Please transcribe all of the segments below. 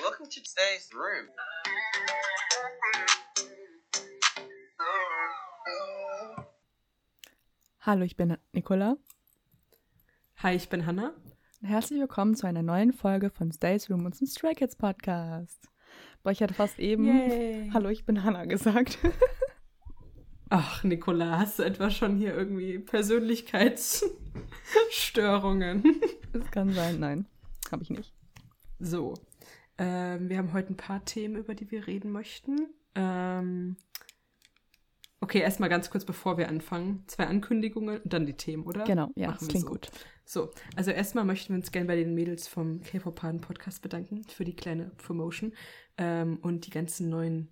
Welcome to today's room. Hallo, ich bin Nicola. Hi, ich bin Hanna. Herzlich willkommen zu einer neuen Folge von Stays Room, unserem Stray Kids Podcast. Boah, ich hatte fast eben Yay. Hallo, ich bin Hanna gesagt. Ach, Nicola, hast du etwa schon hier irgendwie Persönlichkeitsstörungen? Das kann sein, nein, habe ich nicht. So, ähm, wir haben heute ein paar Themen, über die wir reden möchten. Ähm, okay, erstmal ganz kurz, bevor wir anfangen. Zwei Ankündigungen und dann die Themen, oder? Genau, ja, Machen das klingt so. gut. So, also erstmal möchten wir uns gerne bei den Mädels vom K-Pop-Paden-Podcast bedanken für die kleine Promotion ähm, und die ganzen neuen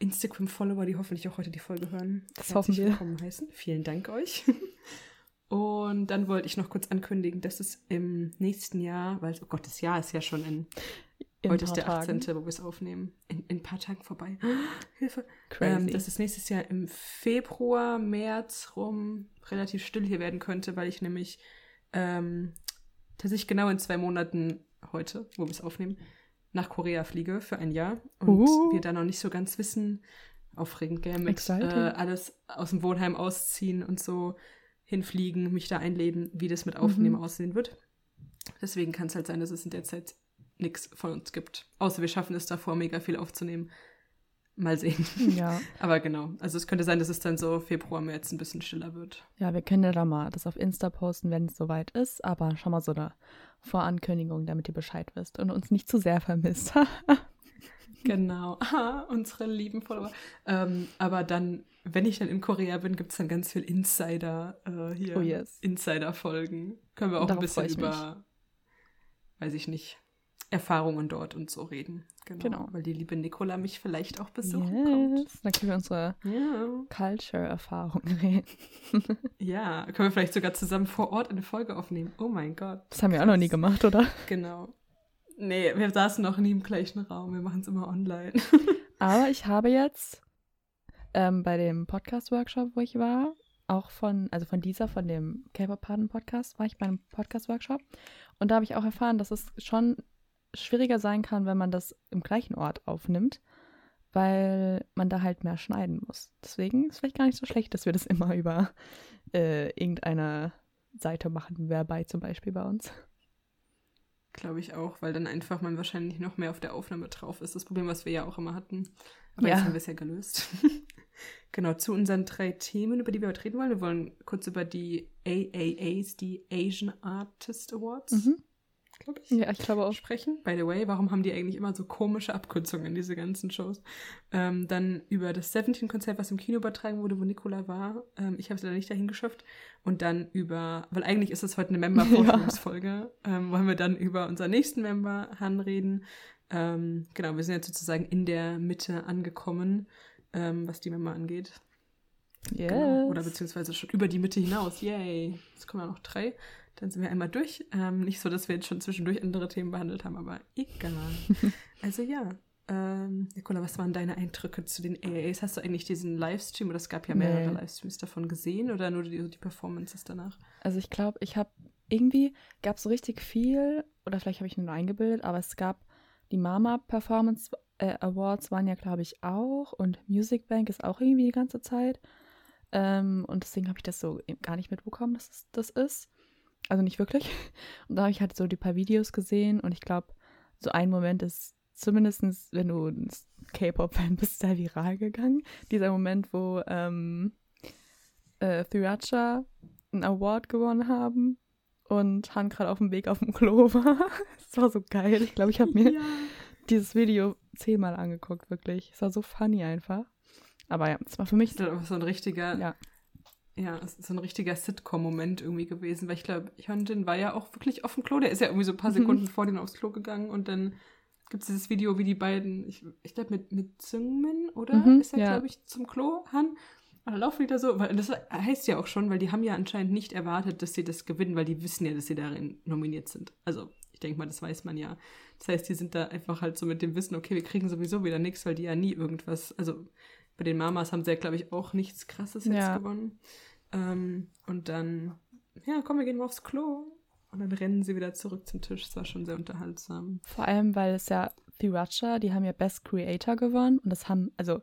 Instagram-Follower, die hoffentlich auch heute die Folge hören. Das herzlich hoffen wir. willkommen heißen. Vielen Dank euch. Und dann wollte ich noch kurz ankündigen, dass es im nächsten Jahr, weil, oh Gott, das Jahr ist ja schon in, In heute ist der paar 18., Tagen. wo wir es aufnehmen, in, in ein paar Tagen vorbei. Hilfe. Crazy. Ähm, dass es nächstes Jahr im Februar, März rum relativ still hier werden könnte, weil ich nämlich ähm, tatsächlich genau in zwei Monaten heute, wo wir es aufnehmen, nach Korea fliege für ein Jahr und Uh. wir da noch nicht so ganz wissen, aufregend, gell, mit äh, alles aus dem Wohnheim ausziehen und so hinfliegen, mich da einleben, wie das mit Aufnehmen Mhm. aussehen wird. Deswegen kann es halt sein, dass es in der Zeit nichts von uns gibt. Außer wir schaffen es davor, mega viel aufzunehmen. Mal sehen. ja. Aber genau, also es könnte sein, dass es dann so Februar, März ein bisschen stiller wird. ja, wir können ja da mal das auf Insta posten, wenn es soweit ist, aber schon mal so eine Vorankündigung, damit ihr Bescheid wisst und uns nicht zu sehr vermisst. Genau, Aha, unsere lieben Follower. Ähm, aber dann, wenn ich dann in Korea bin, gibt es dann ganz viel Insider äh, hier. Oh yes. Insider-Folgen. Können wir auch Darauf ein bisschen über, weiß ich nicht, Erfahrungen dort und so reden. Genau. Genau. Weil die liebe Nicola mich vielleicht auch besuchen kommt. yes. Dann können wir unsere Ja. Culture-Erfahrungen reden. ja, können wir vielleicht sogar zusammen vor Ort eine Folge aufnehmen. Oh mein Gott. Das haben wir auch noch nie gemacht, oder? Genau. Nee, wir saßen noch nie im gleichen Raum. Wir machen es immer online. Aber ich habe jetzt ähm, bei dem Podcast-Workshop, wo ich war, auch von, also von dieser, von dem K-Pop-Paden-Podcast, war ich bei einem Podcast-Workshop. Und da habe ich auch erfahren, dass es schon schwieriger sein kann, wenn man das im gleichen Ort aufnimmt, weil man da halt mehr schneiden muss. Deswegen ist es vielleicht gar nicht so schlecht, dass wir das immer über äh, irgendeine Seite machen, Verbei zum Beispiel bei uns. Glaube ich auch, weil dann einfach man wahrscheinlich noch mehr auf der Aufnahme drauf ist. Das Problem, was wir ja auch immer hatten. Aber Ja. jetzt haben wir es ja gelöst. genau, zu unseren drei Themen, über die wir heute reden wollen. Wir wollen kurz über die AAAs, die Asian Artist Awards, Mhm. Glaube ich, Ja, ich glaube auch. sprechen. By the way, warum haben die eigentlich immer so komische Abkürzungen, diese ganzen Shows? Ähm, dann über das 17-Konzert, was im Kino übertragen wurde, wo Nicola war. Ähm, ich habe es leider nicht dahin geschafft. Und dann über, weil eigentlich ist es heute eine Member-Vorstellungsfolge, ähm, wollen wir dann über unseren nächsten Member, Han, reden. Ähm, genau, wir sind jetzt sozusagen in der Mitte angekommen, ähm, was die Member angeht. Yes. Genau. Oder beziehungsweise schon über die Mitte hinaus. Yay. Jetzt kommen ja noch drei. Dann sind wir einmal durch. Ähm, nicht so, dass wir jetzt schon zwischendurch andere Themen behandelt haben, aber egal. also ja. Ähm, Nicola, was waren deine Eindrücke zu den AAs? Hast du eigentlich diesen Livestream oder es gab ja mehrere Nee. Livestreams davon gesehen oder nur die, die Performances danach? Also ich glaube, ich habe irgendwie gab es so richtig viel oder vielleicht habe ich nur eingebildet, aber es gab die Mama Performance äh, Awards waren ja glaube ich auch und Music Bank ist auch irgendwie die ganze Zeit ähm, und deswegen habe ich das so gar nicht mitbekommen, dass es das ist. Also nicht wirklich. Und da habe ich halt so die paar Videos gesehen und ich glaube, so ein Moment ist zumindestens, wenn du ein K-Pop-Fan bist, da viral gegangen. Dieser Moment, wo ähm, äh, Thracha einen Award gewonnen haben und Han gerade auf dem Weg auf dem Klo war. Das war so geil. Ich glaube, ich habe mir dieses Video zehnmal angeguckt, wirklich. Es war so funny einfach. Aber ja, es war für mich Das ist so ein richtiger, ja, ja, es ist so ein richtiger Sitcom-Moment irgendwie gewesen, weil ich glaube, Hyundin war ja auch wirklich auf dem Klo. Der ist ja irgendwie so ein paar Mhm. Sekunden vor denen aufs Klo gegangen und dann gibt es dieses Video, wie die beiden, ich, ich glaube mit, mit Seungmin, oder? Mhm, ist er, ja. glaube ich, zum Klo, Han? Und dann laufen die da so, weil das heißt ja auch schon, weil die haben ja anscheinend nicht erwartet, dass sie das gewinnen, weil die wissen ja, dass sie darin nominiert sind. Also, ich denke mal, das weiß man ja. Das heißt, die sind da einfach halt so mit dem Wissen, okay, wir kriegen sowieso wieder nichts, weil die ja nie irgendwas, also bei den Mamas haben sie ja, glaube ich, auch nichts krasses jetzt Ja. gewonnen. Ähm, und dann, ja, komm, wir gehen mal aufs Klo. Und dann rennen sie wieder zurück zum Tisch. Das war schon sehr unterhaltsam. Vor allem, weil es ja Thiracha, die haben ja Best Creator gewonnen und das haben, also,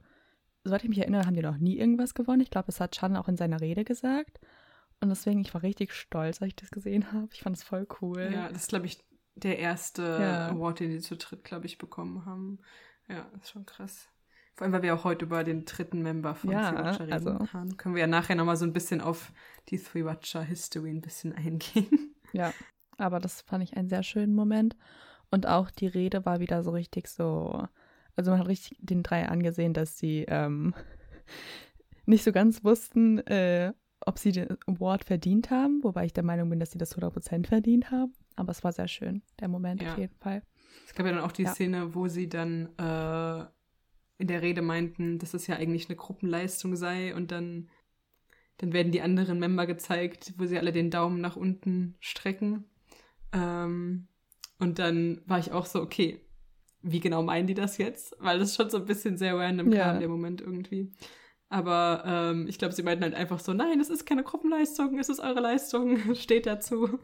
soweit ich mich erinnere, haben die noch nie irgendwas gewonnen. Ich glaube, das hat Chan auch in seiner Rede gesagt. Und deswegen, ich war richtig stolz, als ich das gesehen habe. Ich fand es voll cool. Ja, das ist, glaube ich, der erste Ja. Award, den die zu dritt, glaube ich, bekommen haben. Ja, das ist schon krass. Vor allem, weil wir auch heute über den dritten Member von Ja, Three Watcher reden also- haben. Können wir ja nachher nochmal so ein bisschen auf die Three Watcher History ein bisschen eingehen. Ja, aber das fand ich einen sehr schönen Moment. Und auch die Rede war wieder so richtig so. Also man hat richtig den drei angesehen, dass sie ähm, nicht so ganz wussten, äh, ob sie den Award verdient haben, wobei ich der Meinung bin, dass sie das 100% verdient haben. Aber es war sehr schön, der Moment Ja. auf jeden Fall. Es gab ja dann auch die Ja. Szene, wo sie dann äh, in der Rede meinten, dass es ja eigentlich eine Gruppenleistung sei und dann, dann werden die anderen Member gezeigt, wo sie alle den Daumen nach unten strecken. Ähm, und dann war ich auch so, okay, wie genau meinen die das jetzt? Weil das schon so ein bisschen sehr random Ja. kam, der Moment irgendwie. Aber ähm, ich glaube, sie meinten halt einfach so, nein, es ist keine Gruppenleistung, es ist eure Leistung, steht dazu.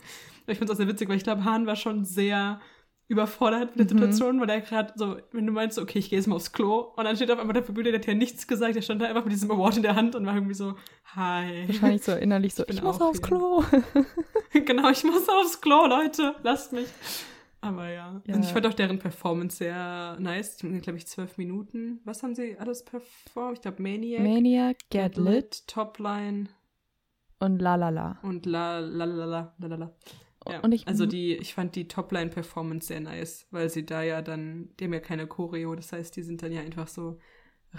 Ich finde es auch sehr witzig, weil ich glaube, Hahn war schon sehr überfordert mit der Mhm. Situation, weil er gerade so, wenn du meinst, okay, ich gehe jetzt mal aufs Klo und dann steht auf einmal der Bühne, der hat ja nichts gesagt, der stand da einfach mit diesem Award in der Hand und war irgendwie so, hi. Wahrscheinlich so innerlich so, Ich ich, muss aufs hier. Klo. genau, ich muss aufs Klo, Leute, lasst mich. Aber ja. Ja. Und ich fand auch deren Performance sehr nice. Die haben, glaube ich, zwölf Minuten. Was haben sie alles performt? Ich glaube, Maniac, Maniac, Get Lit Topline und La La La. und La La La La La La La. Ja, Und ich, also die, ich fand die Topline-Performance sehr nice, weil sie da ja dann, die haben ja keine Choreo, das heißt, die sind dann ja einfach so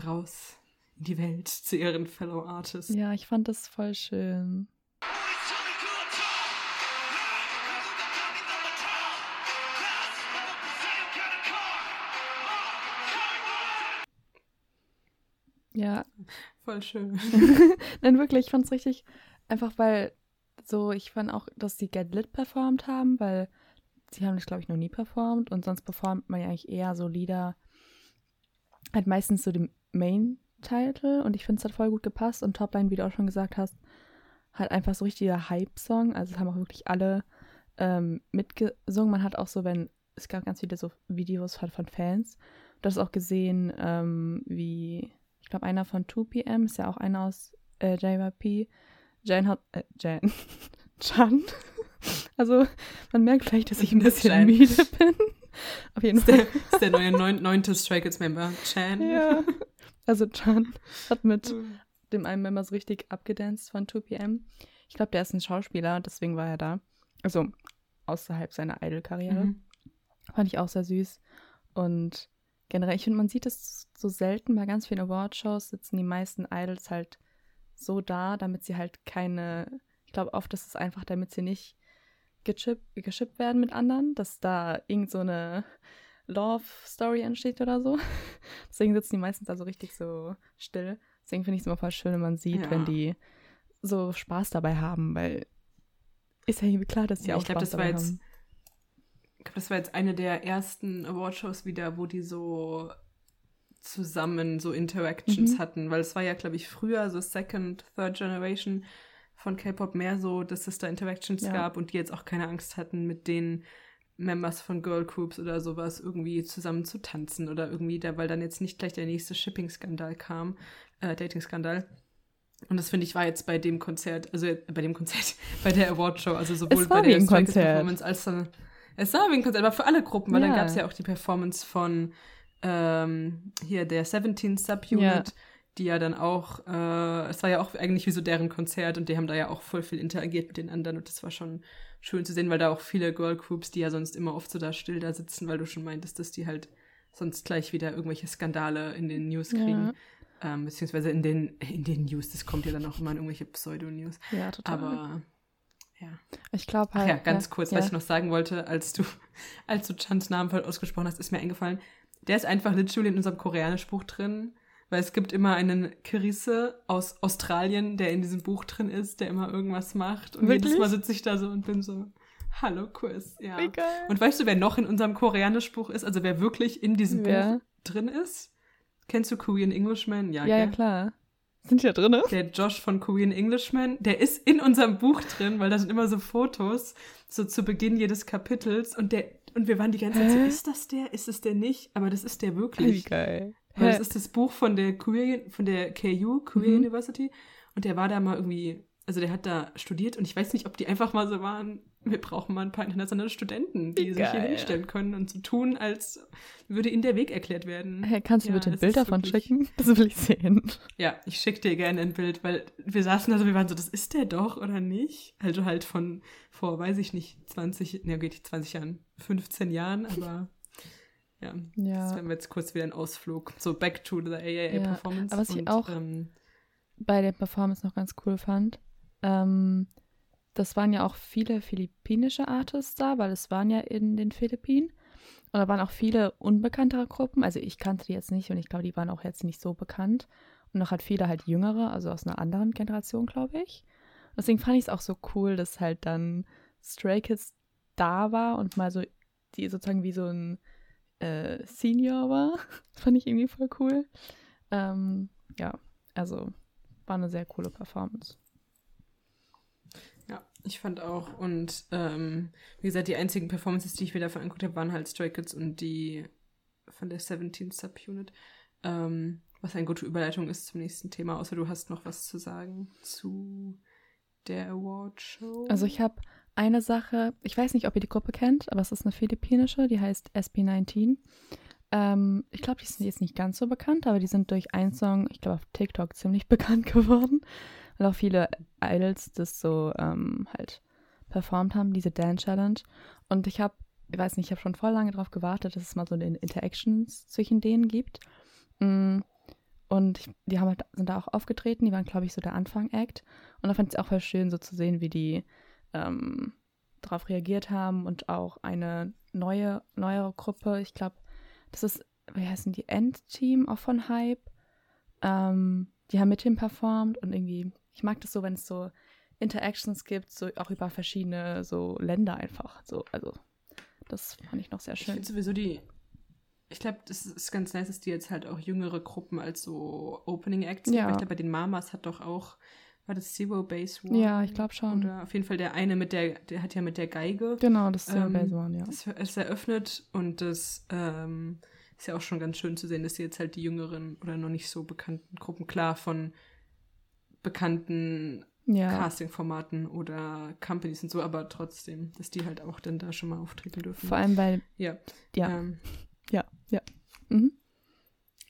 raus in die Welt zu ihren Fellow Artists. Ja, ich fand das voll schön. Ja, Voll schön. Nein, wirklich, ich fand's richtig, einfach weil so, ich fand auch, dass sie Get Lit performt haben, weil sie haben das, glaube ich, noch nie performt und sonst performt man ja eigentlich eher so Lieder, halt meistens so dem Main-Title und ich finde es hat voll gut gepasst und Topline, wie du auch schon gesagt hast, halt einfach so richtiger Hype-Song, also es haben auch wirklich alle ähm, mitgesungen, man hat auch so, wenn, es gab ganz viele so Videos halt von Fans, du hast auch gesehen, ähm, wie ich glaube, einer von 2PM ist ja auch einer aus äh, JYP. Jan hat, äh, Jan, Chan. Also, man merkt vielleicht, dass ich ein bisschen Jan. müde bin. Auf jeden ist, der, Fall. ist der neue neun, neunte Stray Kids Member, Chan. Ja. Also, Chan hat mit dem einen Member so richtig abgedanced von 2PM. Ich glaube, der ist ein Schauspieler, deswegen war er da. Also, außerhalb seiner Idol-Karriere. Mhm. Fand ich auch sehr süß. Und generell, ich finde, man sieht es so selten bei ganz vielen Awardshows, sitzen die meisten Idols halt so da, damit sie halt keine, ich glaube oft ist es einfach, damit sie nicht gechippt, geschippt werden mit anderen, dass da irgend so eine Love-Story entsteht oder so. Deswegen sitzen die meistens also richtig so still. Deswegen finde ich es immer voll schön, wenn man sieht, Ja. wenn die so Spaß dabei haben, weil ist ja irgendwie klar, dass die Ja, auch ich glaube, Spaß das war dabei jetzt, haben. ich glaube, das war jetzt eine der ersten Awardshows wieder, wo die so zusammen so Interactions Mhm. hatten, weil es war ja, glaube ich, früher so Second, Third Generation von K-Pop mehr so, dass es da Interactions Ja. gab und die jetzt auch keine Angst hatten, mit den Members von Girl Groups oder sowas irgendwie zusammen zu tanzen oder irgendwie da, weil dann jetzt nicht gleich der nächste Shipping-Skandal kam, äh, Dating-Skandal. Und das finde ich war jetzt bei dem Konzert, also äh, bei dem Konzert, bei der Awardshow, also sowohl bei der. Performance als dann es war wie ein Konzert, aber für alle Gruppen, weil dann Ja. gab es ja auch die Performance von ähm, hier der 17 Subunit, Ja. die ja dann auch, äh, es war ja auch eigentlich wie so deren Konzert und die haben da ja auch voll viel interagiert mit den anderen und das war schon schön zu sehen, weil da auch viele Girl Groups, die ja sonst immer oft so da still da sitzen, weil du schon meintest, dass die halt sonst gleich wieder irgendwelche Skandale in den News kriegen. Ähm, beziehungsweise in den, in den News, das kommt ja dann auch immer in irgendwelche Pseudo-News. Ja, total. Aber ja. ich glaube Ach halt. ja, ganz kurz, ja. was ich noch sagen wollte, als du, als du Chans Namen voll ausgesprochen hast, ist mir eingefallen. Der ist einfach literally in unserem Koreanisch-Buch drin, weil es gibt immer einen Kirisse aus Australien, der in diesem Buch drin ist, der immer irgendwas macht. Und jedes Wirklich? Mal sitze ich da so und bin so, hallo Chris, ja. Wie geil. Und weißt du, wer noch in unserem Koreanisch-Buch ist, also wer wirklich in diesem Wer? Buch drin ist? Kennst du Korean Englishman? Ja, ja, ja, klar. Sind die da drin? Der Josh von Korean Englishman, der ist in unserem Buch drin, weil da sind immer so Fotos, so zu Beginn jedes Kapitels. Und der, und wir waren die ganze Zeit so, ist das der? Ist es der nicht? Aber das ist der Wie wirklich. geil. Weil das ist das Buch von der Korean, von der KU, Korea Mhm. University. Und der war da mal irgendwie, also der hat da studiert und ich weiß nicht, ob die einfach mal so waren, wir brauchen mal ein paar internationale Studenten, die Wie sich hier geil. hinstellen können und so tun, als würde ihnen der Weg erklärt werden. Hä, kannst du Ja, bitte ein Bild davon wirklich- schicken? Das will ich sehen. Ja, ich schicke dir gerne ein Bild, weil wir saßen da so, wir waren so, das ist der doch oder nicht? Also halt von vor, weiß ich nicht, 20, ne, geht nicht 20 Jahren, 15 Jahren, aber ja, das Ja. wären wir jetzt kurz wieder ein Ausflug. So back to the AAA Ja, Performance. aber was ich und, auch- Ähm, bei der Performance noch ganz cool fand. Ähm, das waren ja auch viele philippinische Artists da, weil es waren ja in den Philippinen. Und da waren auch viele unbekanntere Gruppen. Also ich kannte die jetzt nicht und ich glaube, die waren auch jetzt nicht so bekannt. Und noch halt viele halt jüngere, also aus einer anderen Generation, glaube ich. Deswegen fand ich es auch so cool, dass halt dann Stray Kids da war und mal so, die sozusagen wie so ein äh, Senior war. Das fand ich irgendwie voll cool. Ähm, ja, also war eine sehr coole Performance. Ich fand auch. Und ähm, wie gesagt, die einzigen Performances, die ich mir davon angeguckt habe, waren halt Stray Kids und die von der 17 Subunit. Ähm, was eine gute Überleitung ist zum nächsten Thema, außer du hast noch was zu sagen zu der Award Show. Also ich habe eine Sache, ich weiß nicht, ob ihr die Gruppe kennt, aber es ist eine philippinische, die heißt SB19. Ähm, ich glaube, die sind jetzt nicht ganz so bekannt, aber die sind durch einen Song, ich glaube, auf TikTok ziemlich bekannt geworden, weil auch viele Idols das so ähm, halt performt haben, diese Dance Challenge. Und ich habe, ich weiß nicht, ich habe schon voll lange darauf gewartet, dass es mal so eine Interactions zwischen denen gibt. Mm, Und ich, die haben halt, sind da auch aufgetreten, die waren, glaube ich, so der Anfang-Act. Und da fand ich es auch voll schön, so zu sehen, wie die ähm, darauf reagiert haben und auch eine neue, neuere Gruppe, ich glaube, das ist, wie heißen die, Endteam, auch von Hype. Ähm, die haben mit ihm performt und irgendwie, ich mag das so, wenn es so Interactions gibt, so auch über verschiedene so Länder einfach. So, also das fand ich noch sehr ich schön. finde sowieso die. Ich glaube, das ist ganz nice, dass die jetzt halt auch jüngere Gruppen als so Opening Acts Ja. Ich glaube, bei den Mamas hat doch auch, war das Zero Base One? Ja, ich glaube schon. Oder auf jeden Fall der eine mit der, der hat ja mit der Geige Genau, das ist der Ähm, Base One, ja. das ist eröffnet und das ähm, ist ja auch schon ganz schön zu sehen, dass sie jetzt halt die jüngeren oder noch nicht so bekannten Gruppen, klar von bekannten Ja, Casting-Formaten oder Companies und so, aber trotzdem, dass die halt auch dann da schon mal auftreten dürfen. vor allem, weil, ja. ja, Ähm, ja, ja. Mhm.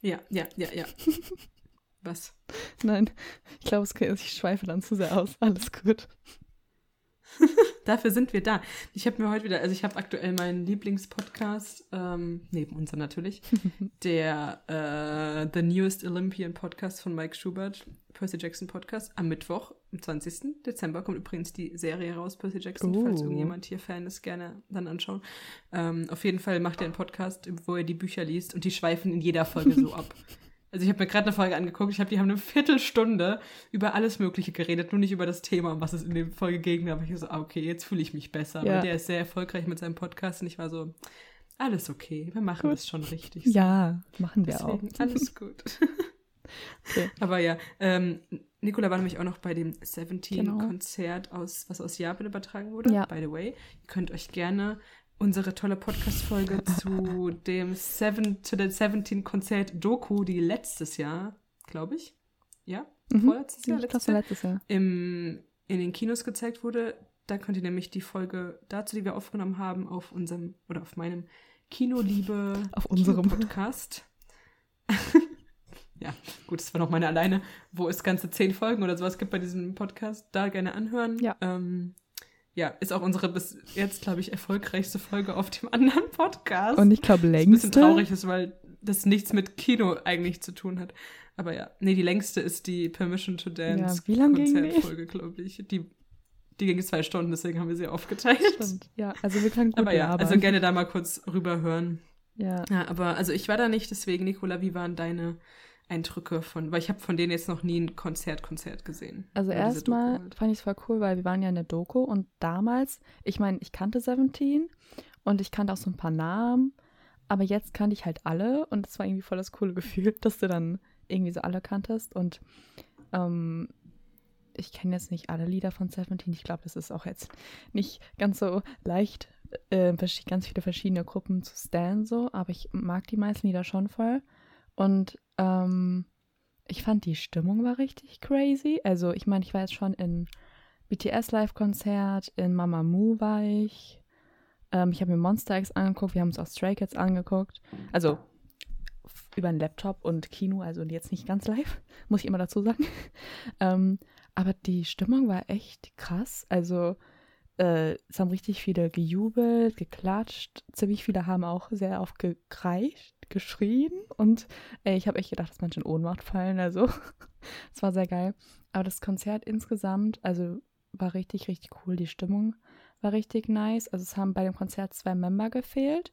ja, ja, ja, ja. Was? Nein, ich glaube, ich schweife dann zu sehr aus. Alles gut. Dafür sind wir da. Ich habe mir heute wieder, also ich habe aktuell meinen Lieblingspodcast, ähm, neben unser natürlich, der äh, The Newest Olympian Podcast von Mike Schubert, Percy Jackson Podcast, am Mittwoch, am 20. Dezember kommt übrigens die Serie raus, Percy Jackson, falls Oh. irgendjemand hier Fan ist, gerne dann anschauen. Ähm, auf jeden Fall macht er einen Podcast, wo er die Bücher liest und die schweifen in jeder Folge so ab. Also ich habe mir gerade eine Folge angeguckt, ich habe die haben eine Viertelstunde über alles Mögliche geredet, nur nicht über das Thema, um was es in der Folge ging. Da habe ich so, ah, okay, jetzt fühle ich mich besser. Ja. Weil der ist sehr erfolgreich mit seinem Podcast und ich war so, alles okay, wir machen Gut. das schon richtig. Ja, machen wir Deswegen, auch. alles gut. Okay. Aber ja, ähm, Nicola war nämlich auch noch bei dem 17 Genau. Aus, was aus Japan übertragen wurde. Ja. By the way, ihr könnt euch gerne unsere tolle Podcast-Folge zu dem Seven, zu der 17 Konzert Doku, die letztes Jahr, glaube ich, ja, Mhm. vorletztes Jahr, letztes Jahr, letztes Jahr. im, in den Kinos gezeigt wurde. Da könnt ihr nämlich die Folge dazu, die wir aufgenommen haben, auf unserem oder auf meinem Kinoliebe Auf unserem. Podcast. ja, gut, das war noch meine alleine, wo es ganze zehn Folgen oder sowas gibt bei diesem Podcast. Da gerne anhören. Ja. Ähm, ja, ist auch unsere bis jetzt, glaube ich, erfolgreichste Folge auf dem anderen Podcast. Und ich glaube, Was ein längste. bisschen traurig ist, weil das nichts mit Kino eigentlich zu tun hat. Aber ja, nee, die längste ist die Permission to Dance Ja? Konzertfolge, glaube ich. Die, die ging zwei Stunden, deswegen haben wir sie aufgeteilt. Stimmt. Ja, also wir können gut Aber ja, labern. also gerne da mal kurz rüberhören. Ja. Ja, aber also ich war da nicht, deswegen, Nicola, wie waren deine Eindrücke von, weil ich habe von denen jetzt noch nie ein Konzert, Konzert gesehen. Also erstmal halt. fand ich es voll cool, weil wir waren ja in der Doku und damals, ich meine, ich kannte Seventeen und ich kannte auch so ein paar Namen, aber jetzt kannte ich halt alle und es war irgendwie voll das coole Gefühl, dass du dann irgendwie so alle kanntest und Ähm, ich kenne jetzt nicht alle Lieder von Seventeen. Ich glaube, das ist auch jetzt nicht ganz so leicht, äh, ganz viele verschiedene Gruppen zu stan so, aber ich mag die meisten Lieder schon voll. Und ähm, ich fand die Stimmung war richtig crazy. Also ich meine, ich war jetzt schon in BTS Live-Konzert, in Mamamoo war ich. Ähm, ich habe mir Monster X angeguckt, wir haben uns auch Stray Kids angeguckt. Also über einen Laptop und Kino, also jetzt nicht ganz live, muss ich immer dazu sagen. ähm, aber die Stimmung war echt krass. Also äh, es haben richtig viele gejubelt, geklatscht. Ziemlich viele haben auch sehr oft gekreischt, geschrien. Und ey, ich habe echt gedacht, dass Menschen in Ohnmacht fallen. Also es war sehr geil. Aber das Konzert insgesamt, also war richtig, richtig cool. Die Stimmung war richtig nice. Also es haben bei dem Konzert zwei Member gefehlt.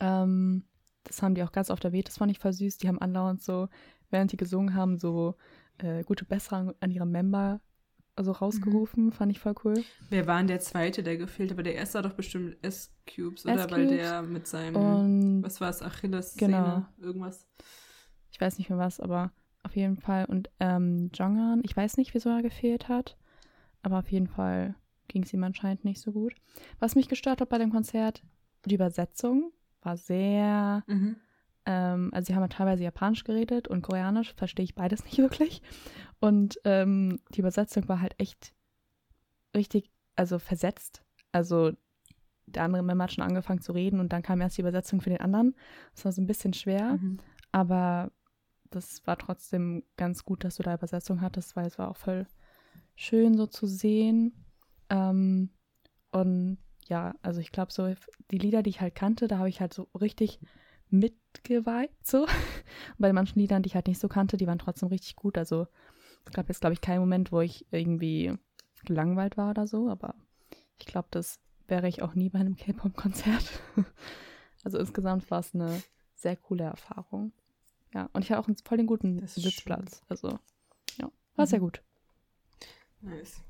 Ähm, das haben die auch ganz oft erwähnt. Das fand ich voll süß. Die haben andauernd so, während die gesungen haben, so äh, gute Besserung an ihre Member also rausgerufen. Mhm. Fand ich voll cool. Wer war denn der zweite, der gefehlt hat? Aber der erste war doch bestimmt S-Cubes, oder? Weil der mit seinem, und, was war es, Achilles, genau. irgendwas. Ich weiß nicht mehr was, aber auf jeden Fall. Und ähm, Jongan, ich weiß nicht, wieso er gefehlt hat, aber auf jeden Fall ging es ihm anscheinend nicht so gut. Was mich gestört hat bei dem Konzert, die Übersetzung war sehr. Mhm. Ähm, also, sie haben ja teilweise Japanisch geredet und Koreanisch, verstehe ich beides nicht wirklich. Und ähm, die Übersetzung war halt echt richtig, also versetzt. Also, der andere Member hat schon angefangen zu reden und dann kam erst die Übersetzung für den anderen. Das war so ein bisschen schwer, mhm. aber das war trotzdem ganz gut, dass du da Übersetzung hattest, weil es war auch voll schön so zu sehen. Ähm, und ja, also ich glaube, so die Lieder, die ich halt kannte, da habe ich halt so richtig mitgeweibt, so. Und bei manchen Liedern, die ich halt nicht so kannte, die waren trotzdem richtig gut. Also es gab jetzt, glaube ich, keinen Moment, wo ich irgendwie gelangweilt war oder so, aber ich glaube, das wäre ich auch nie bei einem K-Pop-Konzert. also insgesamt war es eine sehr coole Erfahrung. Ja, und ich hatte auch einen voll den guten Sitzplatz. Schön. Also, ja, war mhm. sehr gut. Nice.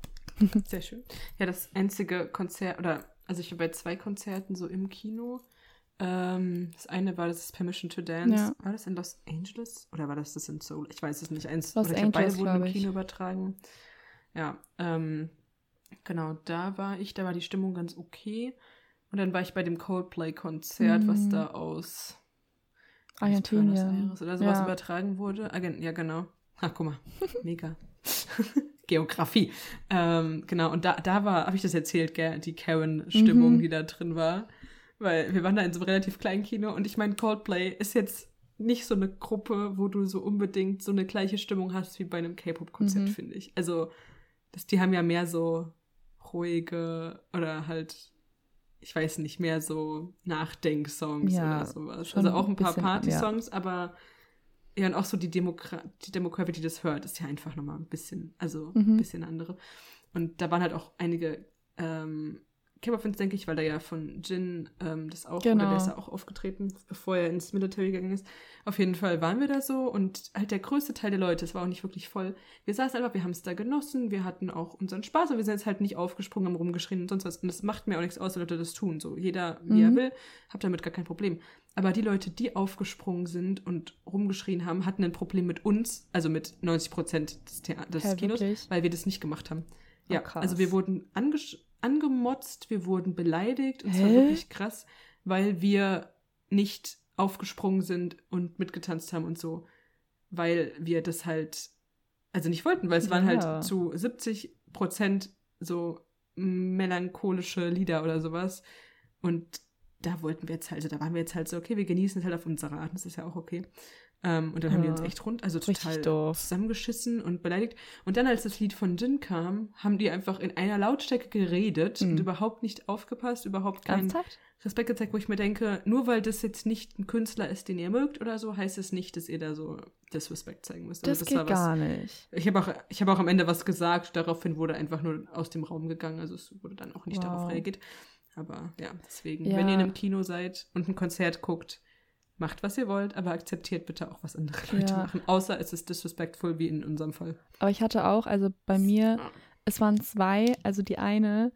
Sehr schön. Ja, das einzige Konzert, oder also ich war bei zwei Konzerten so im Kino. Ähm, das eine war das Permission to Dance. Ja. War das in Los Angeles? Oder war das das in Seoul? Ich weiß es nicht. Eins, Los oder ich Angeles, beide wurden im Kino übertragen. Ja, ähm, genau, da war ich, da war die Stimmung ganz okay. Und dann war ich bei dem Coldplay-Konzert, mhm. was da aus Argentinien oder sowas ja. übertragen wurde. ja, genau. Ach, guck mal. Mega. Geografie. Ähm, genau, und da, da war, habe ich das erzählt, gell, die Karen-Stimmung, mhm. die da drin war. Weil wir waren da in so einem relativ kleinen Kino und ich meine, Coldplay ist jetzt nicht so eine Gruppe, wo du so unbedingt so eine gleiche Stimmung hast wie bei einem K-Pop-Konzert, mhm. finde ich. Also, das, die haben ja mehr so ruhige oder halt, ich weiß nicht, mehr so Nachdenksongs ja, oder sowas. Also auch ein paar Party-Songs, ja. aber ja, und auch so die, Demokra die Demography, die das hört, ist ja einfach nochmal ein bisschen, also mhm. ein bisschen andere. Und da waren halt auch einige ähm, K-Pop-Fans, denke ich, weil er ja von Jin ähm, das auch, genau. oder der ist ja auch aufgetreten, bevor er ins Military gegangen ist. Auf jeden Fall waren wir da so und halt der größte Teil der Leute, es war auch nicht wirklich voll. Wir saßen einfach, wir haben es da genossen, wir hatten auch unseren Spaß, aber wir sind jetzt halt nicht aufgesprungen, haben rumgeschrien und sonst was. Und das macht mir auch nichts aus, dass Leute das tun. So, jeder, wie mhm. er will, hab damit gar kein Problem. Aber die Leute, die aufgesprungen sind und rumgeschrien haben, hatten ein Problem mit uns, also mit 90 Prozent des, des ja, Kinos, weil wir das nicht gemacht haben. Ja, oh, also wir wurden angemotzt, wir wurden beleidigt und es war wirklich krass, weil wir nicht aufgesprungen sind und mitgetanzt haben und so, weil wir das halt, also nicht wollten, weil es ja. waren halt zu 70 Prozent so melancholische Lieder oder sowas und da wollten wir jetzt halt, also da waren wir jetzt halt so, okay, wir genießen es halt auf unsere Art, das ist ja auch okay. Ähm, und dann ja, haben die uns echt rund, also total zusammengeschissen und beleidigt. Und dann, als das Lied von Jin kam, haben die einfach in einer Lautstärke geredet mhm. und überhaupt nicht aufgepasst, überhaupt keinen Ernsthaft? Respekt gezeigt, wo ich mir denke, nur weil das jetzt nicht ein Künstler ist, den ihr mögt oder so, heißt es nicht, dass ihr da so Disrespect zeigen müsst. Also das, das geht gar nicht. Ich habe auch, hab auch am Ende was gesagt, daraufhin wurde einfach nur aus dem Raum gegangen, also es wurde dann auch nicht wow. darauf reagiert. Aber ja, deswegen, ja. wenn ihr in einem Kino seid und ein Konzert guckt, macht, was ihr wollt, aber akzeptiert bitte auch, was andere Leute ja. machen. Außer es ist disrespectful, wie in unserem Fall. Aber ich hatte auch, also bei mir, es waren zwei, also die eine,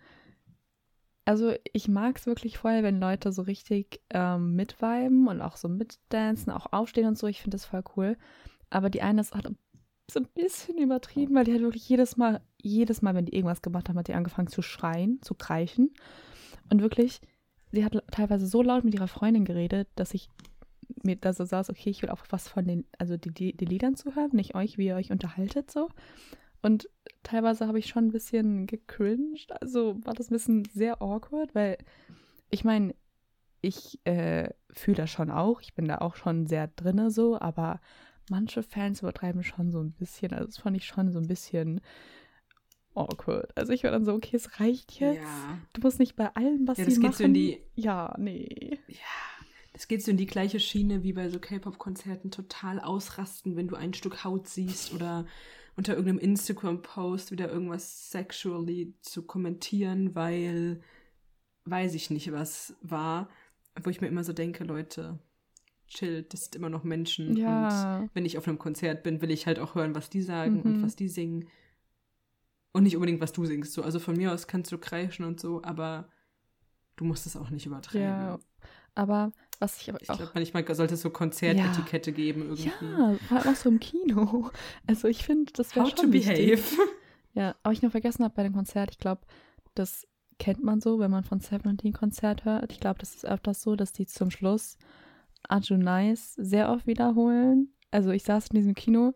also ich mag es wirklich voll, wenn Leute so richtig ähm, mitviben und auch so mitdancen, auch aufstehen und so. Ich finde das voll cool. Aber die eine ist hat ein so ein bisschen übertrieben, weil die halt wirklich jedes Mal, jedes Mal, wenn die irgendwas gemacht haben, hat die angefangen zu schreien, zu kreischen. Und wirklich, sie hat teilweise so laut mit ihrer Freundin geredet, dass ich mir da so saß, okay, ich will auch was von den, also die, die, die Liedern zuhören, nicht euch, wie ihr euch unterhaltet so. Und teilweise habe ich schon ein bisschen gecringed, also war das ein bisschen sehr awkward, weil ich meine, ich äh, fühle das schon auch, ich bin da auch schon sehr drinne so, aber manche Fans übertreiben schon so ein bisschen, also das fand ich schon so ein bisschen awkward. Also ich war dann so, okay, es reicht jetzt. Ja. Du musst nicht bei allem, was Ja, sie das geht so in die- Ja, nee. Ja, das geht so in die gleiche Schiene wie bei so K-Pop-Konzerten total ausrasten, wenn du ein Stück Haut siehst oder unter irgendeinem Instagram-Post wieder irgendwas sexually zu kommentieren, weil weiß ich nicht, was war. Wo ich mir immer so denke, Leute, chill, das sind immer noch Menschen. Ja. Und wenn ich auf einem Konzert bin, will ich halt auch hören, was die sagen Mhm. und was die singen. Und nicht unbedingt, was du singst. So, also von mir aus kannst du kreischen und so, aber du musst es auch nicht übertreiben. Ja. Aber was ich aber Ich auch. glaube, manchmal sollte es so Konzertetikette geben irgendwie. ja, vor allem auch so im Kino. Also ich finde, das wäre How to schon wichtig. behave. Ja, aber ich noch vergessen habe bei dem Konzert, ich glaube, das kennt man so, wenn man von Seventeen Konzert hört. Ich glaube, das ist öfters so, dass die zum Schluss Nice sehr oft wiederholen. Also ich saß in diesem Kino,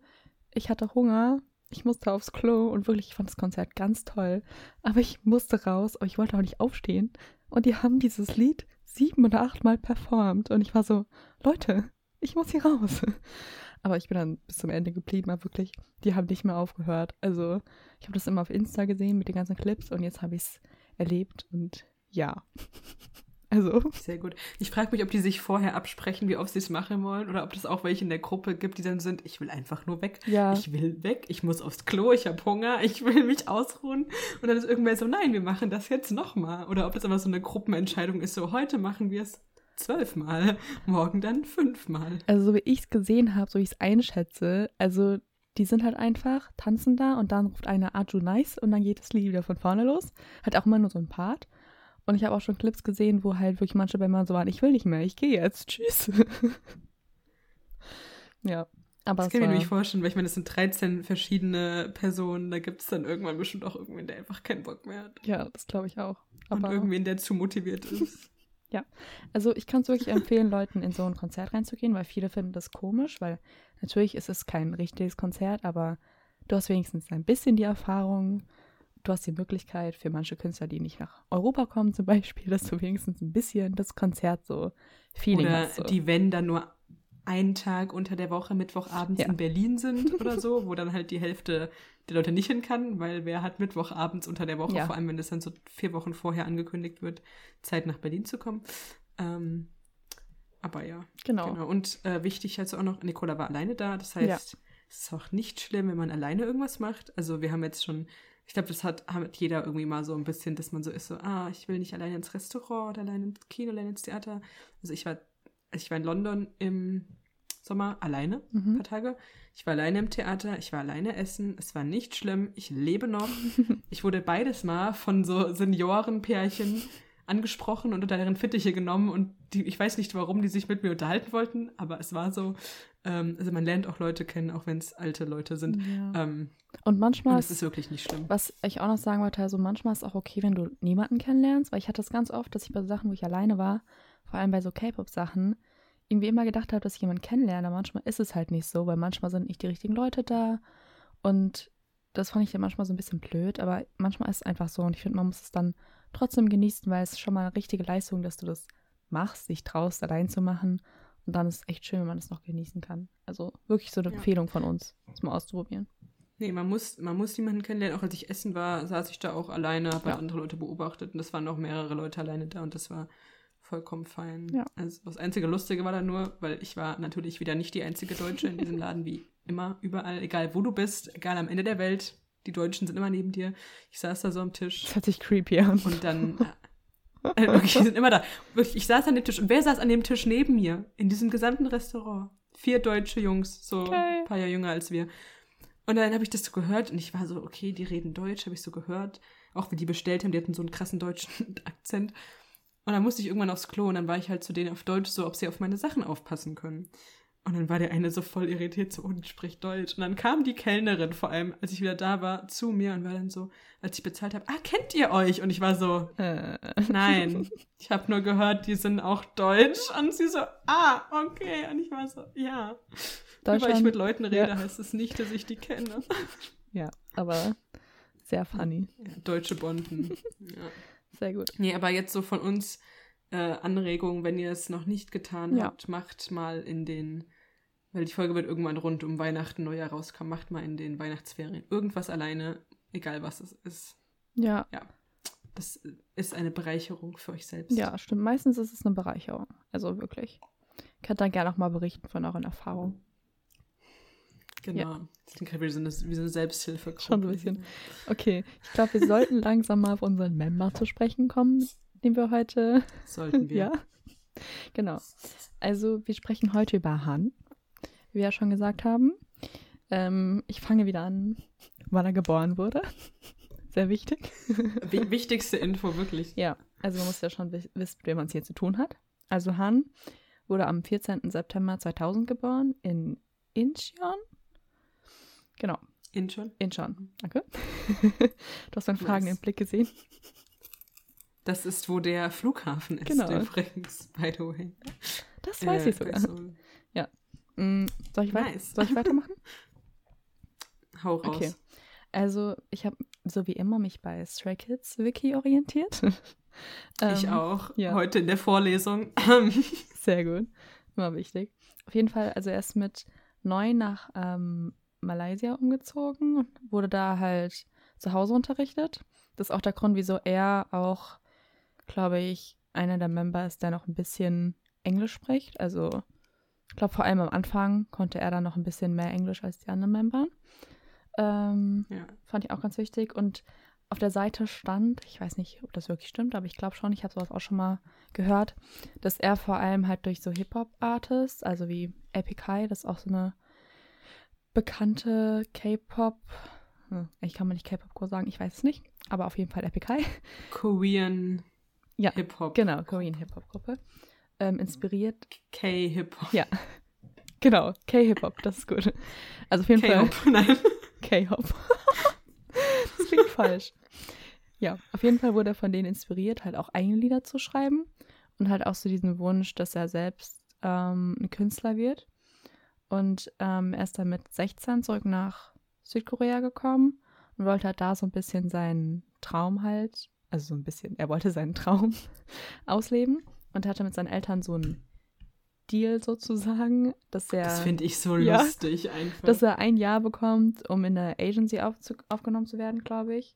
ich hatte Hunger, ich musste aufs Klo und wirklich, ich fand das Konzert ganz toll. Aber ich musste raus, aber ich wollte auch nicht aufstehen. Und die haben dieses Lied sieben oder achtmal performt. Und ich war so, Leute, ich muss hier raus. Aber ich bin dann bis zum Ende geblieben, aber wirklich, die haben nicht mehr aufgehört. Also ich habe das immer auf Insta gesehen mit den ganzen Clips und jetzt habe ich es erlebt und ja. Also, Sehr gut. Ich frage mich, ob die sich vorher absprechen, wie oft sie es machen wollen, oder ob es auch welche in der Gruppe gibt, die dann sind, ich will einfach nur weg. ja. Ich will weg, ich muss aufs Klo, ich habe Hunger, ich will mich ausruhen. Und dann ist irgendwer so, nein, wir machen das jetzt nochmal. Oder ob das aber so eine Gruppenentscheidung ist, so heute machen wir es zwölfmal, morgen dann fünfmal. Also, so wie ich es gesehen habe, so wie ich es einschätze, also die sind halt einfach, tanzen da und dann ruft einer Aju nice und dann geht das Lied wieder von vorne los. Hat auch immer nur so ein Part. Und ich habe auch schon Clips gesehen, wo halt wirklich manche bei mir so waren, ich will nicht mehr, ich gehe jetzt, tschüss. ja, aber Das kann ich mir nämlich vorstellen, weil ich meine, das sind 13 verschiedene Personen, da gibt es dann irgendwann bestimmt auch irgendwen, der einfach keinen Bock mehr hat. ja, das glaube ich auch. Und Aber irgendwen, der zu motiviert ist. Also ich kann es wirklich empfehlen, Leuten in so ein Konzert reinzugehen, weil viele finden das komisch, weil natürlich ist es kein richtiges Konzert, aber du hast wenigstens ein bisschen die Erfahrung. Du hast die Möglichkeit für manche Künstler, die nicht nach Europa kommen zum Beispiel, dass du wenigstens ein bisschen das Konzert so Feeling Oder hast. So. die, wenn dann nur einen Tag unter der Woche, Mittwochabends Ja. in Berlin sind oder so, wo dann halt die Hälfte der Leute nicht hin kann, weil wer hat Mittwochabends unter der Woche, Ja. vor allem wenn das dann so vier Wochen vorher angekündigt wird, Zeit nach Berlin zu kommen. Ähm, aber ja, genau. genau. Und äh, wichtig also auch noch, Nicola war alleine da, das heißt, Ja. es ist auch nicht schlimm, wenn man alleine irgendwas macht. Also wir haben jetzt schon, ich glaube, das hat, hat jeder irgendwie mal so ein bisschen, dass man so ist, so, ah, ich will nicht alleine ins Restaurant oder alleine ins Kino, alleine ins Theater. Also ich war, ich war in London im Sommer alleine, ein Mhm. paar Tage. Ich war alleine im Theater, ich war alleine essen. Es war nicht schlimm, ich lebe noch. ich wurde beides mal von so Seniorenpärchen angesprochen und unter deren Fittiche genommen und die, ich weiß nicht, warum die sich mit mir unterhalten wollten, aber es war so. Ähm, also man lernt auch Leute kennen, auch wenn es alte Leute sind. Ja. Ähm, Und manchmal und ist es ist wirklich nicht schlimm. Was ich auch noch sagen wollte, also manchmal ist es auch okay, wenn du niemanden kennenlernst, weil ich hatte das ganz oft, dass ich bei so Sachen, wo ich alleine war, vor allem bei so K-Pop-Sachen, irgendwie immer gedacht habe, dass ich jemanden kennenlerne. Aber manchmal ist es halt nicht so, weil manchmal sind nicht die richtigen Leute da. Und das fand ich dann manchmal so ein bisschen blöd, aber manchmal ist es einfach so. Und ich finde, man muss es dann trotzdem genießen, weil es schon mal eine richtige Leistung, dass du das machst, dich traust, allein zu machen. Und dann ist es echt schön, wenn man es noch genießen kann. Also wirklich so eine Ja. Empfehlung von uns, das mal auszuprobieren. Nee, man muss, man muss jemanden kennenlernen. Auch als ich essen war, saß ich da auch alleine, habe Ja. halt andere Leute beobachtet und es waren noch mehrere Leute alleine da und das war vollkommen fein. Ja. Also das einzige Lustige war dann nur, weil ich war natürlich wieder nicht die einzige Deutsche in diesem Laden, wie immer, überall, egal wo du bist, egal am Ende der Welt. Die Deutschen sind immer neben dir. Ich saß da so am Tisch Das hört sich creepy an. und dann. Äh, wirklich, die sind immer da. Wirklich, ich saß an dem Tisch. Und wer saß an dem Tisch neben mir? In diesem gesamten Restaurant. Vier deutsche Jungs, so Okay. ein paar Jahre jünger als wir. Und dann habe ich das so gehört und ich war so, okay, die reden Deutsch, habe ich so gehört. Auch wie die bestellt haben, die hatten so einen krassen deutschen Akzent. Und dann musste ich irgendwann aufs Klo und dann war ich halt zu denen auf Deutsch so, ob sie auf meine Sachen aufpassen können. Und dann war der eine so voll irritiert, so, und spricht Deutsch. Und dann kam die Kellnerin vor allem, als ich wieder da war, zu mir und war dann so, als ich bezahlt habe, ah, kennt ihr euch? Und ich war so, Äh. nein, ich habe nur gehört, die sind auch deutsch. Und sie so, ah, okay. Und ich war so, ja. Weil ich mit Leuten rede, ja. heißt es nicht, dass ich die kenne. Ja, aber sehr funny. Ja, deutsche Bonden. ja. Sehr gut. Nee, aber jetzt so von uns äh, Anregungen, wenn ihr es noch nicht getan Ja. habt, macht mal in den, weil die Folge wird irgendwann rund um Weihnachten, Neujahr rauskommen, macht mal in den Weihnachtsferien irgendwas alleine, egal was es ist. Ja, Das ist eine Bereicherung für euch selbst. ja, stimmt. Meistens ist es eine Bereicherung. Also wirklich. Könnt dann gerne auch mal berichten von euren Erfahrungen. Genau. Das klingt gerade wie so eine, wie so eine Selbsthilfe. Schon so ein bisschen. Okay, ich glaube, wir sollten langsam mal auf unseren Member zu sprechen kommen, den wir heute Sollten wir. Ja, genau. Also wir sprechen heute über Han, wie wir ja schon gesagt haben. Ähm, ich fange wieder an, wann er geboren wurde. Sehr wichtig. Wi- Wichtigste Info, wirklich. Ja, also man muss ja schon wi- wissen, mit wem man es hier zu tun hat. Also Han wurde am 14. September 2000 geboren in Incheon. Genau, Incheon. Incheon. Danke. du hast meinen Fragen Nice. im Blick gesehen. Das ist, wo der Flughafen ist, Genau. übrigens, by the way. Das weiß Äh, ich sogar. Seoul. Mm, soll, ich Nice. soll ich weitermachen? Hau raus. Okay. Also, ich habe so wie immer mich bei Stray Kids Wiki orientiert. Ich Ähm, auch. ja. Heute in der Vorlesung. Sehr gut. Immer wichtig. Auf jeden Fall, also er ist mit neun nach ähm, Malaysia umgezogen und wurde da halt zu Hause unterrichtet. Das ist auch der Grund, wieso er auch, glaube ich, einer der Member ist, der noch ein bisschen Englisch spricht. Also, ich glaube, vor allem am Anfang konnte er dann noch ein bisschen mehr Englisch als die anderen Member. Ähm, ja. Fand ich auch ganz wichtig. Und auf der Seite stand, ich weiß nicht, ob das wirklich stimmt, aber ich glaube schon, ich habe sowas auch schon mal gehört, dass er vor allem halt durch so Hip-Hop-Artists, also wie Epic High, das ist auch so eine bekannte K-Pop, hm, ich kann mal nicht K-Pop sagen, ich weiß es nicht, aber auf jeden Fall Epic High, Korean Ja, Hip-Hop. genau, Korean Hip-Hop-Gruppe, ähm, inspiriert, K-Hip-Hop. ja, genau, K-Hip-Hop, das ist gut. Also auf jeden Fall K-Hop. Nein. K-Hop. das klingt falsch. Ja, auf jeden Fall wurde er von denen inspiriert, halt auch eigene Lieder zu schreiben und halt auch so diesen Wunsch, dass er selbst ähm, ein Künstler wird. Und ähm, er ist dann mit 16 zurück nach Südkorea gekommen und wollte halt da so ein bisschen seinen Traum halt, also so ein bisschen, er wollte seinen Traum ausleben und hatte mit seinen Eltern so einen Deal sozusagen, dass er Das finde ich so Ja. lustig einfach. dass er ein Jahr bekommt, um in der Agency aufzu aufgenommen zu werden, glaube ich.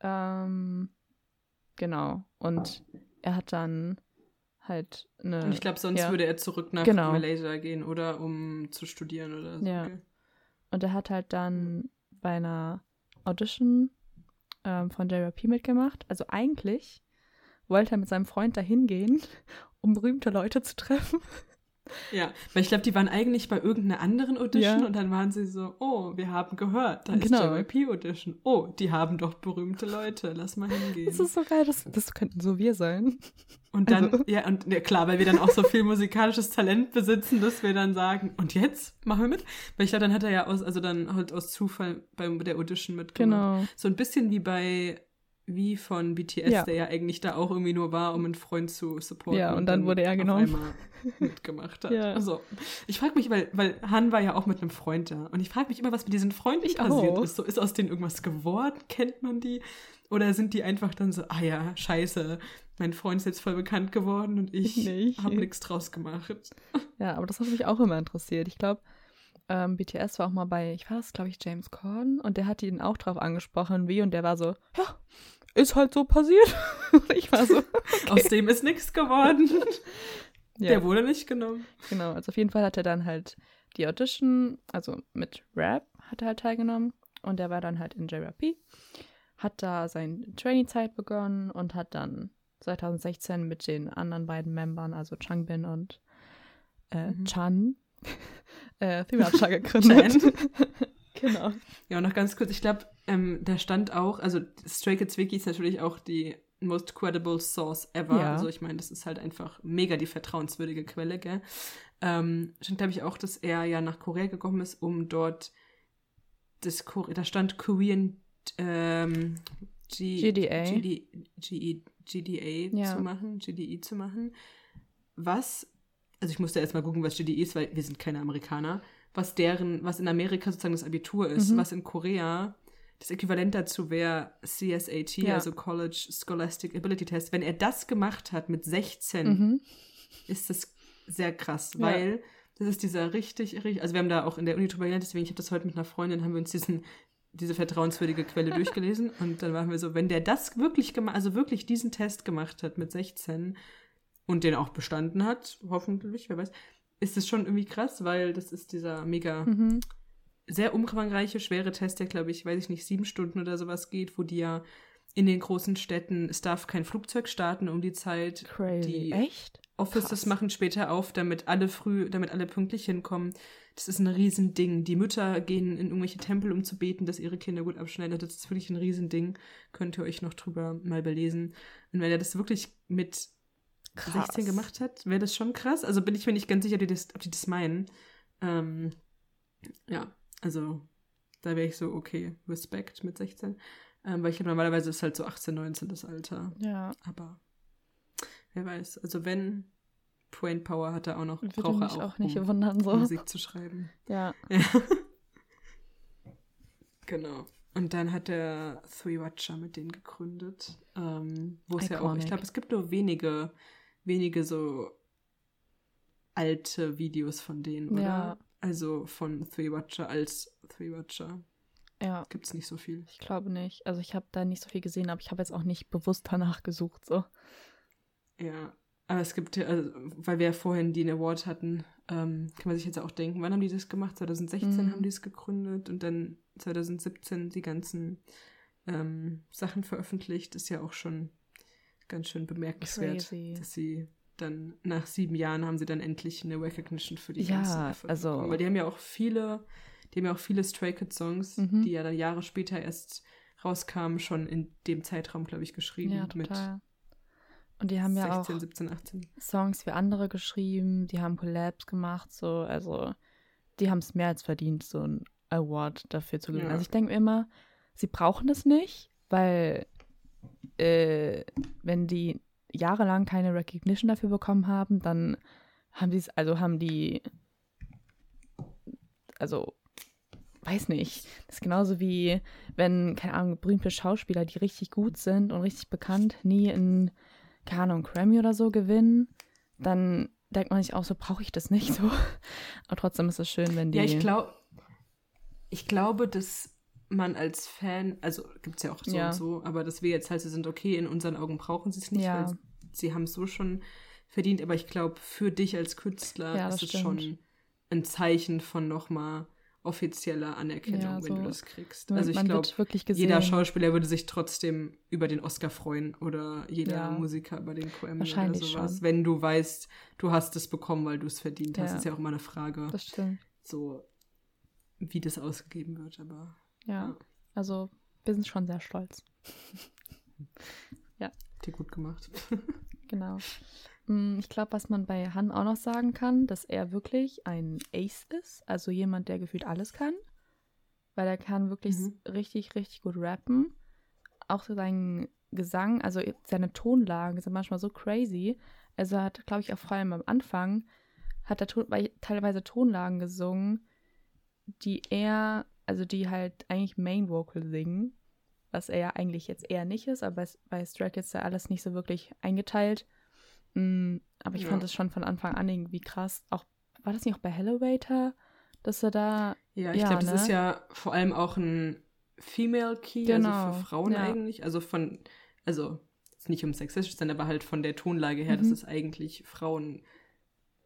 Ähm, genau. Und er hat dann halt eine. Und ich glaube, sonst ja. würde er zurück nach Genau. Malaysia gehen oder um zu studieren oder so. Ja. Und er hat halt dann bei einer Audition ähm, von JYP mitgemacht. Also eigentlich wollte er mit seinem Freund dahin gehen, um berühmte Leute zu treffen. Ja, weil ich glaube, die waren eigentlich bei irgendeiner anderen Audition Ja. und dann waren sie so, oh, wir haben gehört, da Genau. ist JYP-Audition. Oh, die haben doch berühmte Leute, lass mal hingehen. Das ist so geil, das, das könnten so wir sein. und dann, also- ja, und ja, klar, weil wir dann auch so viel musikalisches Talent besitzen, dass wir dann sagen, und jetzt machen wir mit? Weil ich glaube, dann hat er ja aus, also dann halt aus Zufall bei der Audition mitgemacht. Genau. So ein bisschen wie bei wie von BTS, Ja. der ja eigentlich da auch irgendwie nur war, um einen Freund zu supporten. Ja, und dann wurde er genommen. mitgemacht hat. Ja. Also, ich frage mich, weil, weil Han war ja auch mit einem Freund da. Und ich frage mich immer, was mit diesen Freunden Ich passiert auch. ist. So, ist aus denen irgendwas geworden? Kennt man die? Oder sind die einfach dann so, ah ja, scheiße, mein Freund ist jetzt voll bekannt geworden und ich habe nichts draus gemacht. Ja, aber das hat mich auch immer interessiert. Ich glaube, ähm, BTS war auch mal bei, ich war das, glaube ich, James Corden und der hat ihn auch drauf angesprochen, wie, und der war so, ja, ist halt so passiert. ich war so, Aus dem ist nichts geworden. ja, Der wurde nicht genommen. genau. Also auf jeden Fall hat er dann halt die Audition, also mit Rap hat er halt teilgenommen und der war dann halt in JRP, hat da seine Trainee-Zeit begonnen und hat dann 2016 mit den anderen beiden Membern, also Changbin und äh, Mhm. Chan, äh, Thiracha gegründet. Genau. Ja, und noch ganz kurz, ich glaube, ähm, da stand auch, also Stray Kids Wiki ist natürlich auch die most credible source ever. Ja. Also ich meine, das ist halt einfach mega die vertrauenswürdige Quelle, gell? Ähm, stand, glaube ich, auch, dass er ja nach Korea gekommen ist, um dort das Kore da stand Korean ähm, G GDA. GD, GE, GDA Ja. zu machen, GDE zu machen. Was, also ich musste erst mal gucken, was GDE ist, weil wir sind keine Amerikaner, was deren, was in Amerika sozusagen das Abitur ist, Mhm. was in Korea das Äquivalent dazu wäre CSAT, Ja. also College Scholastic Ability Test. Wenn er das gemacht hat mit 16, Mhm. ist das sehr krass, Ja. weil das ist dieser richtig, richtig, also wir haben da auch in der Uni drüber gelernt, deswegen, ich habe das heute mit einer Freundin, haben wir uns diesen, diese vertrauenswürdige Quelle durchgelesen und dann waren wir so, wenn der das wirklich gemacht, also wirklich diesen Test gemacht hat mit 16 und den auch bestanden hat, hoffentlich, wer weiß, ist es schon irgendwie krass, weil das ist dieser mega Mhm. sehr umfangreiche, schwere Test, der, glaube ich, weiß ich nicht, sieben Stunden oder sowas geht, wo die ja in den großen Städten, es darf kein Flugzeug starten um die Zeit. Crazy. Die Echt? Offices Krass. machen später auf, damit alle früh, damit alle pünktlich hinkommen. Das ist ein Riesending. Die Mütter gehen in irgendwelche Tempel, um zu beten, dass ihre Kinder gut abschneiden. Das ist wirklich ein Riesending. Könnt ihr euch noch drüber mal belesen. Und wenn er das wirklich mit 16 gemacht hat, wäre das schon krass. Also bin ich mir nicht ganz sicher, ob die das, ob die das meinen. Ähm, ja, also da wäre ich so, okay, Respekt mit 16. Ähm, weil ich glaube, normalerweise ist halt so 18, 19 das Alter. Ja, Aber wer weiß. Also wenn Brain Power hat er auch noch, würde braucht er auch, auch nicht um wundern so. Musik zu schreiben. Ja. Ja. genau. Und dann hat er Three Watcher mit denen gegründet. Ähm, wo es ja auch, ich glaube, es gibt nur wenige, wenige so alte Videos von denen, oder? Ja. Also von Three Watcher als Three Watcher. Ja, Gibt es nicht so viel. ich glaube nicht. Also ich habe da nicht so viel gesehen, aber ich habe jetzt auch nicht bewusst danach gesucht so. Ja, aber es gibt also, weil wir ja vorhin den Award hatten, ähm, kann man sich jetzt auch denken, wann haben die das gemacht? 2016 Mhm. haben die es gegründet und dann 2017 die ganzen ähm, Sachen veröffentlicht. Ist ja auch schon ganz schön bemerkenswert, Crazy. dass sie dann nach sieben Jahren haben sie dann endlich eine Recognition für die Ja, ganzen Erfolge also- bekommen. Weil die haben ja auch viele, die haben ja auch viele Stray Kids Songs, Mhm. die ja dann Jahre später erst rauskamen, schon in dem Zeitraum, glaube ich, geschrieben. Ja, mit. Und die haben ja 16, auch 17, 18. Songs für andere geschrieben, die haben Collabs gemacht, so, also die haben es mehr als verdient, so ein Award dafür zu gewinnen. Ja. Also ich denke mir immer, sie brauchen es nicht, weil äh, wenn die jahrelang keine Recognition dafür bekommen haben, dann haben die es, also haben die, also weiß nicht, das ist genauso wie wenn, keine Ahnung, berühmte Schauspieler, die richtig gut sind und richtig bekannt, nie in, keine Ahnung, Grammy oder so gewinnen, dann denkt man sich auch so, brauche ich das nicht so. Aber trotzdem ist es schön, wenn die. Ja, ich glaube, ich glaube, dass man als Fan, also gibt es ja auch so Ja. und so, aber dass wir jetzt halt so sind, okay, in unseren Augen brauchen sie es nicht, Ja. weil sie haben es so schon verdient, aber ich glaube, für dich als Künstler Ja, ist es stimmt. schon ein Zeichen von nochmal offizieller Anerkennung, Ja, wenn du so- das kriegst. Also ich glaube, jeder Schauspieler würde sich trotzdem über den Oscar freuen oder jeder Ja. Musiker über den Grammy oder sowas, schon. wenn du weißt, du hast es bekommen, weil du es verdient hast. Ist ja auch immer eine Frage so wie das ausgegeben wird, aber Ja. Ja. Also, wir sind schon sehr stolz. die gut gemacht. Genau. Mm, Ich glaube, was man bei Han auch noch sagen kann, dass er wirklich ein Ace ist, also jemand, der gefühlt alles kann, weil er kann wirklich Mhm. richtig, richtig gut rappen. Auch sein Gesang, also seine Tonlagen sind manchmal so crazy. Also er hat, glaube ich, auch vor allem am Anfang, hat er to- teilweise Tonlagen gesungen, die er, also die halt eigentlich Main Vocal singen, was er ja eigentlich jetzt eher nicht ist, aber bei Stray Kids ist ja alles nicht so wirklich eingeteilt. Mm, aber ich Ja. fand es schon von Anfang an irgendwie krass. Auch, war das nicht auch bei Hellowater, dass er da, Ja, ich Ja, glaube, das ne? ist ja vor allem auch ein Female Key, Genau, also für Frauen ja. eigentlich. Also von, also nicht um sexistisch zu sein, aber halt von der Tonlage her, Mhm. dass es eigentlich Frauen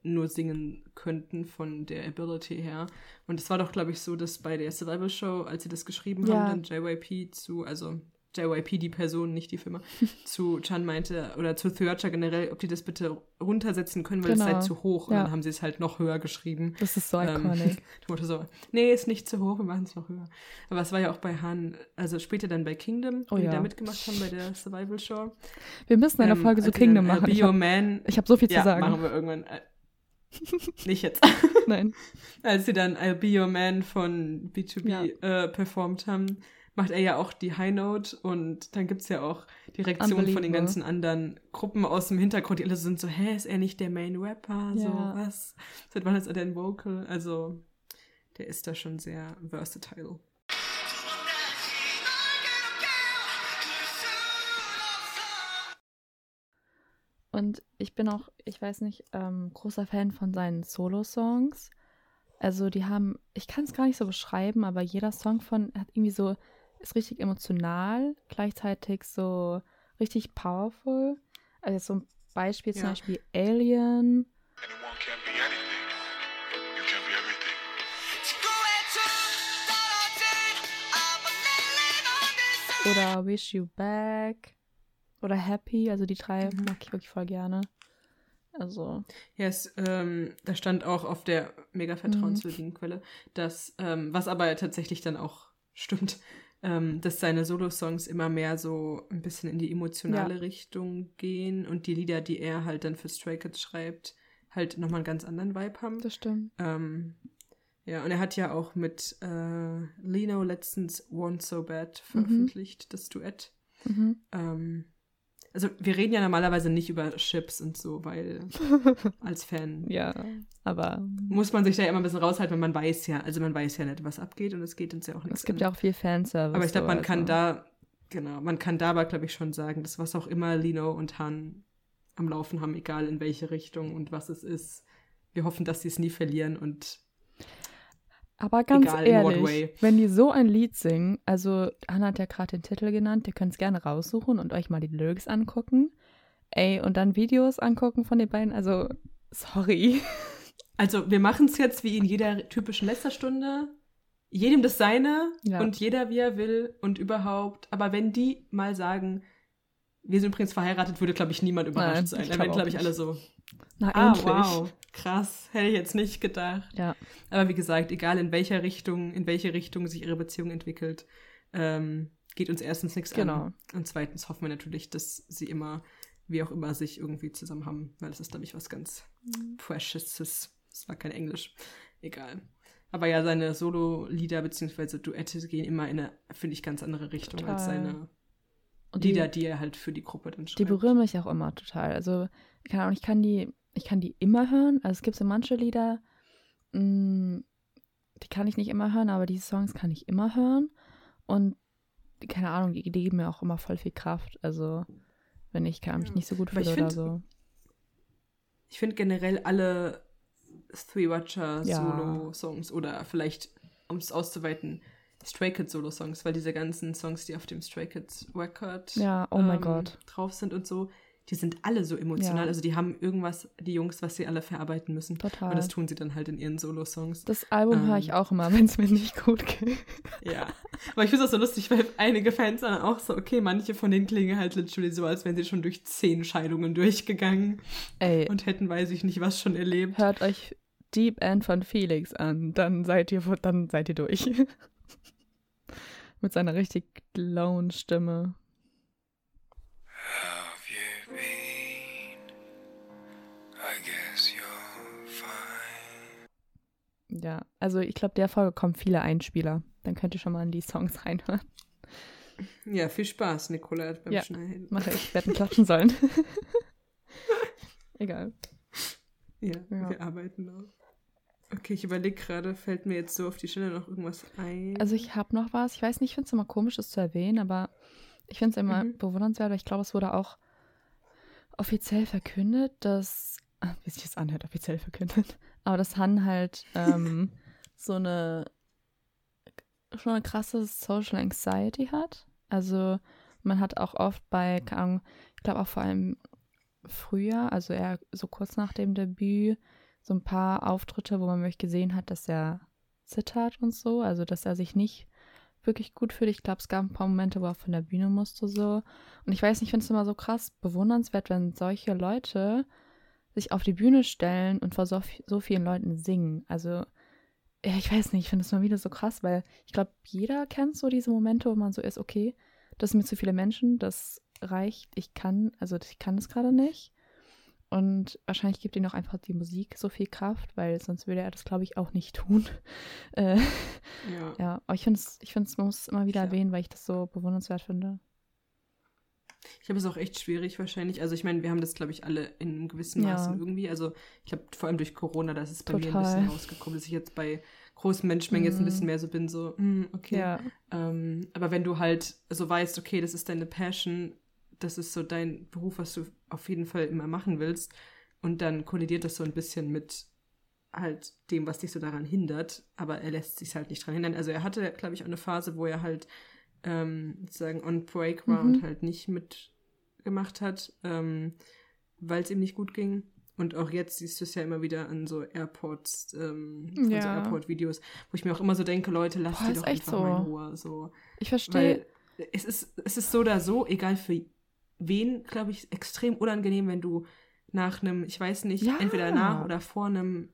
nur singen könnten von der Ability her. Und es war doch, glaube ich, so, dass bei der Survival Show, als sie das geschrieben Ja. haben, dann JYP zu, also JYP, die Person, nicht die Firma, zu Chan meinte, oder zu Thuacha generell, ob die das bitte runtersetzen können, weil es Genau. sei zu hoch. Und Ja. dann haben sie es halt noch höher geschrieben. Das ist so Ähm, iconic. Ich so, nee, ist nicht zu hoch, wir machen es noch höher. Aber es war ja auch bei Han, also später dann bei Kingdom, Oh die ja. da mitgemacht haben bei der Survival Show. Wir müssen eine Ähm, Folge zu sie Kingdom äh, machen. Ich Be Your habe hab so viel ja, zu sagen. machen wir irgendwann. Nicht jetzt. Nein. Als sie dann I'll Be Your Man von B2B Ja. äh, performt haben, macht er ja auch die High Note und dann gibt es ja auch die Reaktion von den ganzen anderen Gruppen aus dem Hintergrund, die alle sind so, hä, ist er nicht der Main Rapper? So, Ja. was? Seit wann ist er denn Vocal? Also, der ist da schon sehr versatile. Und ich bin auch, ich weiß nicht, ähm, großer Fan von seinen Solo-Songs. Also die haben, ich kann es gar nicht so beschreiben, aber jeder Song von hat irgendwie so, ist richtig emotional, gleichzeitig so richtig powerful. Also so ein Beispiel zum Ja. Beispiel Alien Anyone can be anything. You can be everything. oder Wish You Back oder Happy. Also die drei Mhm. mag ich wirklich voll gerne. Also, Ja, es, ähm, da stand auch auf der mega vertrauenswürdigen Quelle, dass, ähm, was aber tatsächlich dann auch stimmt, ähm, dass seine Solo-Songs immer mehr so ein bisschen in die emotionale Ja. Richtung gehen und die Lieder, die er halt dann für Stray Kids schreibt, halt nochmal einen ganz anderen Vibe haben. das stimmt. Ähm, ja, und er hat ja auch mit äh, Lino letztens Want So Bad veröffentlicht, das Duett. Mhm. Ähm, also wir reden ja normalerweise nicht über Chips und so, weil als Fan Ja, aber muss man sich da ja immer ein bisschen raushalten, weil man weiß ja, also man weiß ja nicht, was abgeht und es geht uns ja auch nichts es gibt an. ja auch viel Fanservice. Aber ich glaube, man kann also. da, genau, man kann da aber, glaube ich, schon sagen, dass was auch immer Lino und Han am Laufen haben, egal in welche Richtung und was es ist, wir hoffen, dass sie es nie verlieren und Aber ganz Egal ehrlich, wenn die so ein Lied singen, also Hannah hat ja gerade den Titel genannt, ihr könnt es gerne raussuchen und euch mal die Lyrics angucken. Ey, und dann Videos angucken von den beiden, also sorry. Also, wir machen es jetzt wie in jeder typischen Lästerstunde. Jedem das Seine Ja. und jeder wie er will und überhaupt. Aber wenn die mal sagen, wir sind übrigens verheiratet, würde, glaube ich, niemand überrascht Nein, sein. wären, auch glaube ich, alle so, Na, ah, endlich. wow, krass, hätte ich jetzt nicht gedacht. Ja, Aber wie gesagt, egal in welcher Richtung, in welche Richtung sich ihre Beziehung entwickelt, ähm, geht uns erstens nichts Genau. an. Und zweitens hoffen wir natürlich, dass sie immer, wie auch immer, sich irgendwie zusammen haben, weil das ist, glaube ich, was ganz Mhm. Preciouses. Das war kein Englisch. Egal. Aber ja, seine Solo-Lieder bzw. Duette gehen immer in eine, finde ich, ganz andere Richtung als Total. seine und Lieder, die, die er halt für die Gruppe dann schreibt. die berühren mich auch immer total. Also, keine Ahnung, ich kann die, ich kann die immer hören. Also es gibt so manche Lieder, mh, die kann ich nicht immer hören, aber diese Songs kann ich immer hören. Und keine Ahnung, die, geben mir auch immer voll viel Kraft. Also, wenn ich kann, mich Ja. nicht so gut fühle oder find- so. Ich finde generell alle Three Watcher Ja. Solo-Songs oder vielleicht, um es auszuweiten, Stray Kids Solo-Songs, weil diese ganzen Songs, die auf dem Stray Kids Record Ja, oh ähm, drauf sind und so, die sind alle so emotional. Ja. Also die haben irgendwas, die Jungs, was sie alle verarbeiten müssen. Total. Und das tun sie dann halt in ihren Solo-Songs. Das Album höre ich Ähm. auch immer, wenn es mir nicht gut geht. Ja. Aber ich finde es auch so lustig, weil einige Fans dann auch so, okay, manche von denen klingen halt literally so, als wären sie schon durch zehn Scheidungen durchgegangen Ey, und hätten, weiß ich nicht, was schon erlebt. hört euch Deep End von Felix an, dann seid ihr, dann seid ihr durch. Mit seiner richtig lauen Stimme. Have you been? I guess you're fine. Ja, also ich glaube, der Folge kommen viele Einspieler. Dann könnt ihr schon mal in die Songs reinhören. Ja, viel Spaß, Nicola, beim Ja. Schneiden. Mache ich, werden klatschen sollen. Egal. Ja, Ja. wir arbeiten noch. Okay, ich überlege gerade, fällt mir jetzt so auf die Stelle noch irgendwas ein? Also ich habe noch was. Ich weiß nicht, ich finde es immer komisch, das zu erwähnen, aber ich finde es immer Mhm. bewundernswert, weil ich glaube, es wurde auch offiziell verkündet, dass, ah, wie sich das anhört, offiziell verkündet, aber dass Han halt ähm, so eine schon eine krasse Social Anxiety hat. Also man hat auch oft bei, ich glaube auch vor allem früher, also eher so kurz nach dem Debüt, so ein paar Auftritte, wo man wirklich gesehen hat, dass er zittert und so, also dass er sich nicht wirklich gut fühlt. Ich glaube, es gab ein paar Momente, wo er von der Bühne musste so. Und ich weiß nicht, ich finde es immer so krass bewundernswert, wenn solche Leute sich auf die Bühne stellen und vor so, so vielen Leuten singen. Also, ja, ich weiß nicht, ich finde es mal wieder so krass, weil ich glaube, jeder kennt so diese Momente, wo man so ist, okay, das sind mir zu viele Menschen, das reicht, ich kann, also ich kann es gerade nicht. Und wahrscheinlich gibt ihm auch einfach die Musik so viel Kraft, weil sonst würde er das, glaube ich, auch nicht tun. äh, Ja. ja, aber ich finde es, ich man muss es immer wieder Ja. erwähnen, weil ich das so bewundernswert finde. Ich habe es auch echt schwierig wahrscheinlich. Also ich meine, wir haben das, glaube ich, alle in einem gewissen Ja. Maßen irgendwie. Also ich glaube, vor allem durch Corona, da ist es bei mir ein Total. bisschen rausgekommen, dass ich jetzt bei großen Menschenmengen jetzt ein Mhm. bisschen mehr so bin, so, hm, okay. Ja, Ähm, aber wenn du halt so weißt, okay, das ist deine Passion, das ist so dein Beruf, was du auf jeden Fall immer machen willst, und dann kollidiert das so ein bisschen mit halt dem, was dich so daran hindert, aber er lässt sich halt nicht dran hindern. Also er hatte, glaube ich, auch eine Phase, wo er halt ähm, sozusagen on break war Mhm. und halt nicht mitgemacht hat, ähm, weil es ihm nicht gut ging. Und auch jetzt siehst du es ja immer wieder an so Airports, ähm, von so Ja. Airport-Videos, wo ich mir auch immer so denke, Leute, lasst Boah, die doch einfach mal in so. Ruhe. So. ich verstehe. Es ist, es ist so oder so, egal für wen, glaube ich, extrem unangenehm, wenn du nach einem, ich weiß nicht, Ja. entweder nach oder vor einem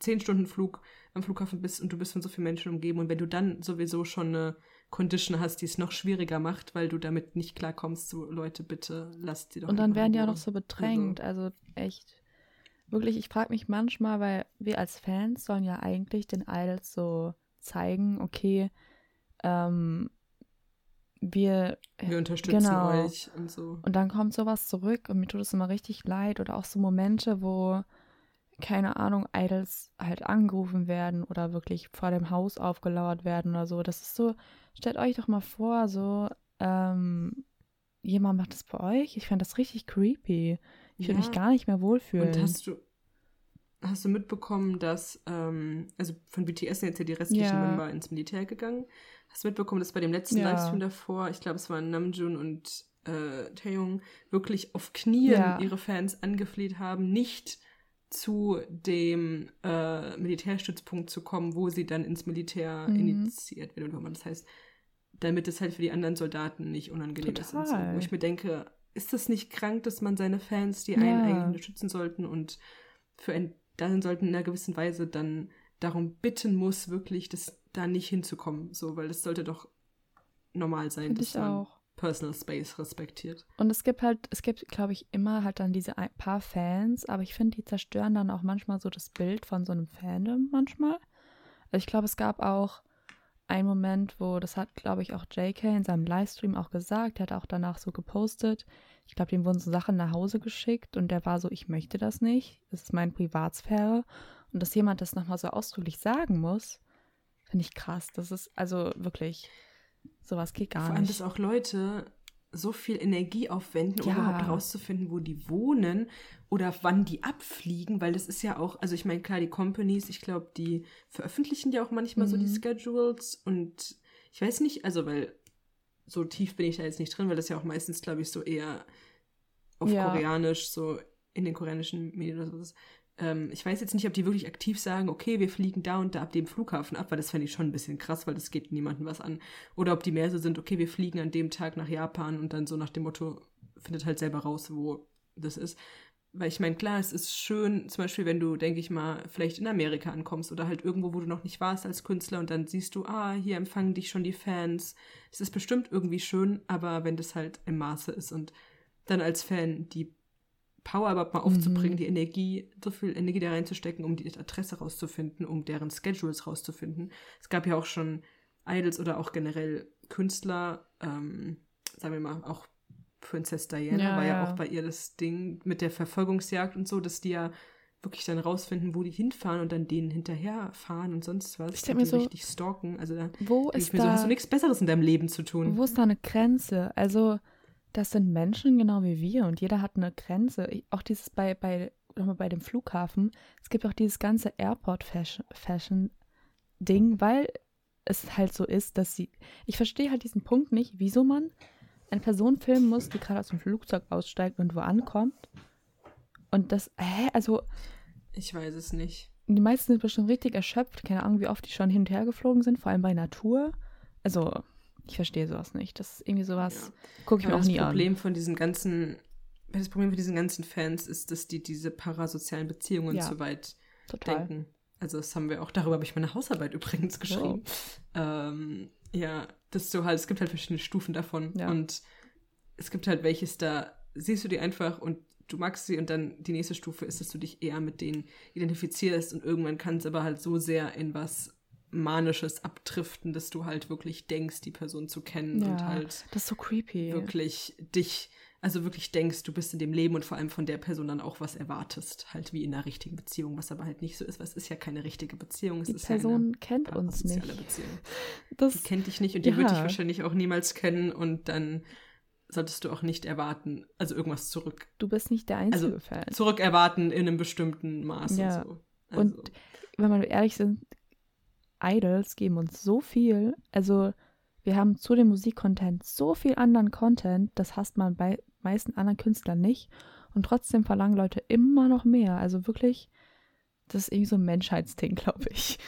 10-Stunden-Flug am Flughafen bist und du bist von so vielen Menschen umgeben und wenn du dann sowieso schon eine Condition hast, die es noch schwieriger macht, weil du damit nicht klarkommst, so Leute, bitte lasst sie doch Und dann werden die auch noch so bedrängt. Also, echt. Wirklich, ich frage mich manchmal, weil wir als Fans sollen ja eigentlich den Idols so zeigen, okay, ähm, wir. Wir unterstützen Genau. euch und so. Und dann kommt sowas zurück und mir tut es immer richtig leid. Oder auch so Momente, wo, keine Ahnung, Idols halt angerufen werden oder wirklich vor dem Haus aufgelauert werden oder so. Das ist so, stellt euch doch mal vor, so, ähm, jemand macht das bei euch. Ich fände das richtig creepy. Ich würde Ja. mich gar nicht mehr wohlfühlen. Und hast du, hast du mitbekommen, dass, ähm, also von BTS sind jetzt ja die restlichen Ja. Member ins Militär gegangen. Hast du mitbekommen, dass bei dem letzten Ja. Livestream davor, ich glaube, es waren Namjoon und äh, Taeyong, wirklich auf Knien Ja. ihre Fans angefleht haben, nicht zu dem äh, Militärstützpunkt zu kommen, wo sie dann ins Militär Mhm. initiiert werden, oder das heißt, damit es halt für die anderen Soldaten nicht unangenehm ist und so. Total. Wo ich mir denke, ist das nicht krank, dass man seine Fans, die Ja. einen eigentlich unterstützen sollten und für ein, dann sollten in einer gewissen Weise dann darum bitten muss, wirklich das da nicht hinzukommen, so, weil das sollte doch normal sein, Finde dass man auch. Personal Space respektiert. Und es gibt halt, es gibt, glaube ich, immer halt dann diese paar Fans, aber ich finde, die zerstören dann auch manchmal so das Bild von so einem Fandom manchmal. Also ich glaube, es gab auch einen Moment, wo, das hat, glaube ich, auch JK in seinem Livestream auch gesagt, der hat auch danach so gepostet. Ich glaube, dem wurden so Sachen nach Hause geschickt und der war so, ich möchte das nicht, das ist meine Privatsphäre. Und dass jemand das nochmal so ausdrücklich sagen muss, finde ich krass. Das ist also wirklich, sowas geht gar Vor allem, nicht. dass auch Leute so viel Energie aufwenden, um Ja. überhaupt herauszufinden, wo die wohnen oder wann die abfliegen, weil das ist ja auch, also ich meine, klar, die Companies, ich glaube, die veröffentlichen ja auch manchmal so die Mhm. Schedules und ich weiß nicht, also weil so tief bin ich da jetzt nicht drin, weil das ja auch meistens, glaube ich, so eher auf Ja. Koreanisch, so in den koreanischen Medien oder sowas. Ähm, ich weiß jetzt nicht, ob die wirklich aktiv sagen, okay, wir fliegen da und da ab dem Flughafen ab, weil das fände ich schon ein bisschen krass, weil das geht niemandem was an. Oder ob die mehr so sind, okay, wir fliegen an dem Tag nach Japan und dann so nach dem Motto, findet halt selber raus, wo das ist. Weil ich meine, klar, es ist schön, zum Beispiel, wenn du, denke ich mal, vielleicht in Amerika ankommst oder halt irgendwo, wo du noch nicht warst als Künstler und dann siehst du, ah, hier empfangen dich schon die Fans. Es ist bestimmt irgendwie schön, aber wenn das halt im Maße ist und dann als Fan die Power überhaupt mal aufzubringen, Mhm. die Energie, so viel Energie da reinzustecken, um die Adresse rauszufinden, um deren Schedules rauszufinden. Es gab ja auch schon Idols oder auch generell Künstler, ähm, sagen wir mal, auch Princess Diana Ja, war ja, ja. auch bei ihr das Ding mit der Verfolgungsjagd und so, dass die ja wirklich dann rausfinden, wo die hinfahren und dann denen hinterherfahren und sonst was. Ich denk und mir so, richtig stalken. Also da Wo denk ich ist mir so, da... hast du nichts Besseres in deinem Leben zu tun. Wo ist da eine Grenze? Also, das sind Menschen genau wie wir und jeder hat eine Grenze. Ich, auch dieses bei, bei, nochmal bei dem Flughafen, es gibt auch dieses ganze Airport-Fashion-Ding, weil es halt so ist, dass sie. Ich verstehe halt diesen Punkt nicht, wieso man eine Person filmen muss, die gerade aus dem Flugzeug aussteigt und wo ankommt. Und das, hä, also Ich weiß es nicht. die meisten sind bestimmt richtig erschöpft. Keine Ahnung, wie oft die schon hin und her geflogen sind, vor allem bei Natur. also ich verstehe sowas nicht. Das ist irgendwie sowas, Ja. gucke ich mir auch das nie Problem von diesen ganzen, das Problem von diesen ganzen Fans ist, dass die diese parasozialen Beziehungen Ja. zu weit an. Total. denken. Also das haben wir auch, darüber habe ich meine Hausarbeit übrigens geschrieben. Ähm, ja, dass du halt, es gibt halt verschiedene Stufen davon. Ja. Und es gibt halt welches, da siehst du die einfach und du magst sie und dann die nächste Stufe ist, dass du dich eher mit denen identifizierst und irgendwann kann es aber halt so sehr in was Manisches abdriften, dass du halt wirklich denkst, die Person zu kennen und Ja, halt Das ist so creepy. wirklich dich, also wirklich denkst, du bist in dem Leben und vor allem von der Person dann auch was erwartest, halt wie in einer richtigen Beziehung, was aber halt nicht so ist, weil es ist ja keine richtige Beziehung, es Die ist Person ja eine kennt uns nicht. Beziehung. Die Das, kennt dich nicht und die wird dich Ja. wahrscheinlich auch niemals kennen und dann solltest du auch nicht erwarten, also irgendwas zurück, du bist nicht der einzige Also, zurück erwarten in einem bestimmten Maße. Ja. So. Und Also, wenn wir ehrlich sind, Idols geben uns so viel. Also wir haben zu dem Musikcontent so viel anderen Content, das hasst man bei meisten anderen Künstlern nicht. Und trotzdem verlangen Leute immer noch mehr. Also wirklich, das ist irgendwie so ein Menschheitsding, glaube ich.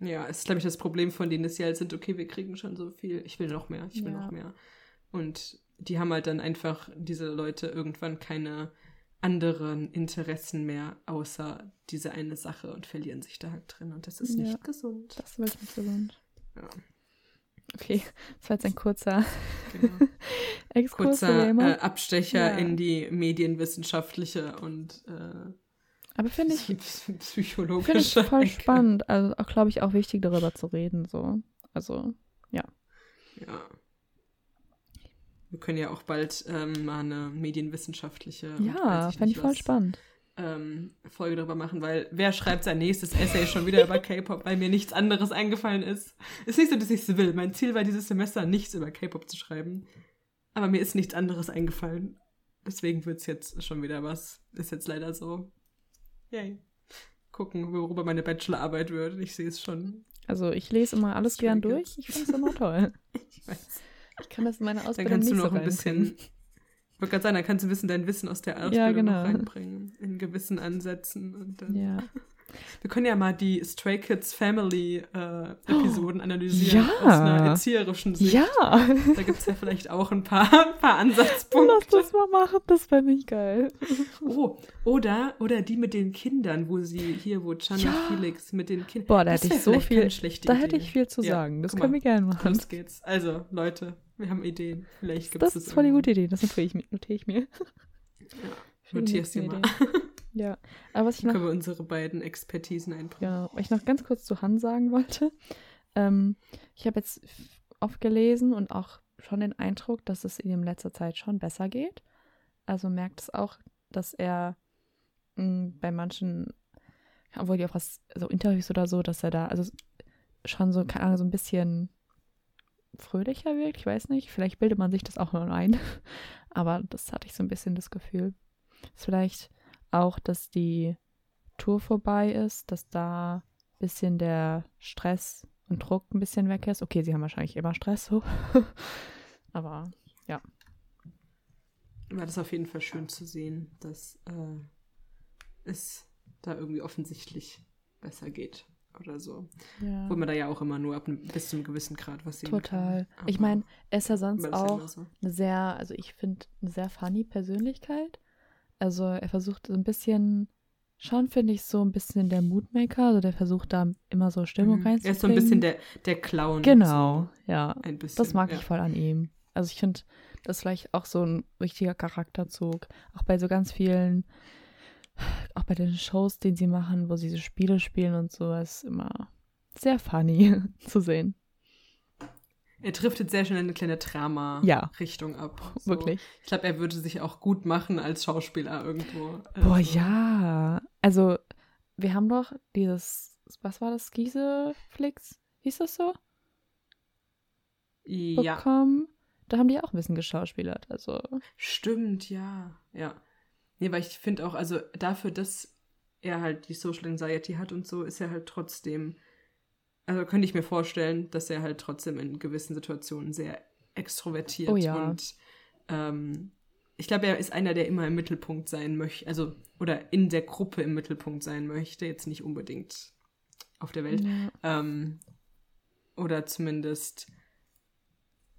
ja, es ist, glaube ich, das Problem von denen, dass sie halt sind, okay, wir kriegen schon so viel, ich will noch mehr, ich will Ja. noch mehr. Und die haben halt dann einfach, diese Leute, irgendwann keine anderen Interessen mehr, außer diese eine Sache und verlieren sich da halt drin. Und das ist Ja. nicht gesund. Das ist wirklich nicht gesund. Ja, Okay, das war jetzt ein kurzer genau. Exkurs. Kurzer äh, Abstecher Ja. in die medienwissenschaftliche und äh, Aber finde ich, psychologische. finde ich voll Ecke. spannend. Also auch, glaube ich, auch wichtig, darüber zu reden. So. Also, Ja. Wir können ja auch bald ähm, mal eine medienwissenschaftliche ja, fände ich voll was, spannend. ähm, Folge darüber machen, weil wer schreibt sein nächstes Essay schon wieder über K-Pop, weil mir nichts anderes eingefallen ist. Ist nicht so, dass ich es will. Mein Ziel war dieses Semester nichts über K-Pop zu schreiben. Aber mir ist nichts anderes eingefallen. Deswegen wird es jetzt schon wieder was. Ist jetzt leider so. Yay. Gucken, worüber meine Bachelorarbeit wird. Ich sehe es schon. Also ich lese immer alles gern durch. Ich finde es immer toll. Ich weiß. Ich kann das in meine Dann Ausbildung kannst du nicht noch so ein bisschen. Ich wollte gerade sagen, dann kannst du ein bisschen dein Wissen aus der Ausbildung Ja, noch genau. reinbringen. In gewissen Ansätzen. Und dann Ja. Wir können ja mal die Stray Kids Family äh, Episoden analysieren Ja. aus einer erzieherischen Sicht. Ja, Da gibt es ja vielleicht auch ein paar, ein paar lass Ansatzpunkte. das mal machen. Das fände ich geil. Oh, oder, oder die mit den Kindern, wo sie hier, wo Chan Ja. und Felix mit den Kindern. Boah, da Das hätte ich so viel. Da hätte ich viel zu Ja, sagen. Das guck können mal. wir gerne machen. Los geht's. Also, Leute, wir haben Ideen. Vielleicht gibt Das es ist voll die gute Idee. Das notiere ich mir. Notiere ich mir. Für dir nächsten mal. Ja. Aber was ich noch können wir unsere beiden Expertisen einbringen. Ja, was ich noch ganz kurz zu Han sagen wollte. Ähm, ich habe jetzt oft gelesen und auch schon den Eindruck, dass es ihm in letzter Zeit schon besser geht. Also merkt es auch, dass er mh, bei manchen, obwohl die auch was, so Interviews oder so, dass er da, also schon so, keine Ahnung, so ein bisschen fröhlicher wirkt. Ich weiß nicht, vielleicht bildet man sich das auch nur ein. Aber das hatte ich so ein bisschen das Gefühl. Ist vielleicht auch, dass die Tour vorbei ist, dass da ein bisschen der Stress und Druck ein bisschen weg ist. Okay, sie haben wahrscheinlich immer Stress so. Aber War das auf jeden Fall schön zu sehen, dass äh, es da irgendwie offensichtlich besser geht oder so. ja. Wo man da ja auch immer nur ab einem, bis zu einem gewissen Grad was sehen Total. Ich meine, er ist ja sonst ja auch so. eine sehr, also ich finde, eine sehr funny Persönlichkeit. Also er versucht so ein bisschen, schon finde ich so ein bisschen der Moodmaker, also der versucht da immer so Stimmung Mhm. reinzubringen. Er ist so ein bisschen der, der Clown. Genau, ja. So ein bisschen. Das mag ja. ich voll an ihm. Also ich finde, das ist vielleicht auch so ein richtiger Charakterzug. Auch bei so ganz vielen, auch bei den Shows, die sie machen, wo sie so Spiele spielen und so, ist immer sehr funny zu sehen. Er driftet sehr schnell in eine kleine Ja. Drama-Richtung ab. So. Wirklich. Ich glaube, er würde sich auch gut machen als Schauspieler irgendwo. Boah, Also, ja. Also, wir haben doch dieses, was war das, Gieseflix? Hieß das so? Ja, Bekommen. Da haben die auch ein bisschen geschauspielert. Also, stimmt, ja. Ja. Nee, weil ich finde auch, also dafür, dass er halt die Social Anxiety hat und so, ist er halt trotzdem, also könnte ich mir vorstellen, dass er halt trotzdem in gewissen Situationen sehr extrovertiert Oh ja. und ähm, ich glaube, er ist einer, der immer im Mittelpunkt sein möchte, also oder in der Gruppe im Mittelpunkt sein möchte, jetzt nicht unbedingt auf der Welt. ja. Ähm, oder zumindest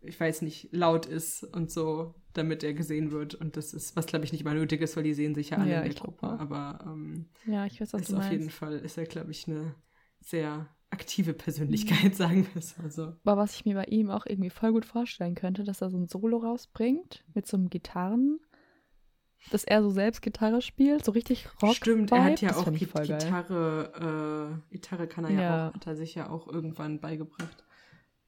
ich weiß nicht, laut ist und so, damit er gesehen wird. Und das ist, was glaube ich nicht mal nötig ist, weil die sehen sich ja alle Ja, in der Gruppe. Aber ähm, Ja, ich weiß, was ist auf jeden. Fall, ist er, glaube ich, eine sehr aktive Persönlichkeit, sagen wir es mal so. Aber was ich mir bei ihm auch irgendwie voll gut vorstellen könnte, dass er so ein Solo rausbringt mit so einem Gitarren, dass er so selbst Gitarre spielt, so richtig Rock. Stimmt, er hat ja das auch. Gitarre, äh, Gitarre kann er ja. Ja. auch, hat er sich ja auch irgendwann beigebracht.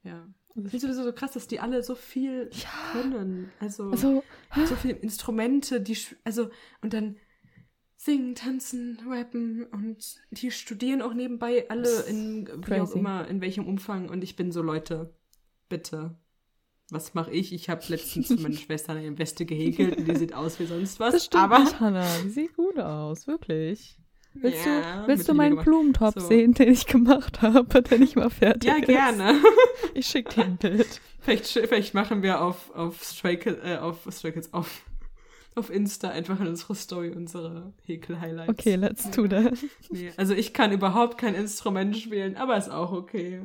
Ja. Ich finde sowieso so krass, dass die alle so viel Ja. können. Also, Also, so viele Instrumente, die, also, und dann singen, tanzen, rappen und die studieren auch nebenbei alle in, wie auch immer, in welchem Umfang. Und ich bin so, Leute, bitte. Was mache ich? Ich habe letztens für meine Schwester eine Weste gehäkelt und die sieht aus wie sonst was. das stimmt aber nicht, Hannah. Die sieht gut aus, wirklich. Willst Ja, du, willst du meinen. Blumentopf So. sehen, den ich gemacht habe, wenn ich mal fertig Ja, ist? gerne. Ich schicke dir ein Bild. Vielleicht, vielleicht machen wir auf, auf Stray Kids, äh, auf Stray Kids, auf, auf Insta einfach in unsere Story unsere Häkel-Highlights. Okay, let's do that. Nee, also ich kann überhaupt kein Instrument spielen, aber ist auch okay.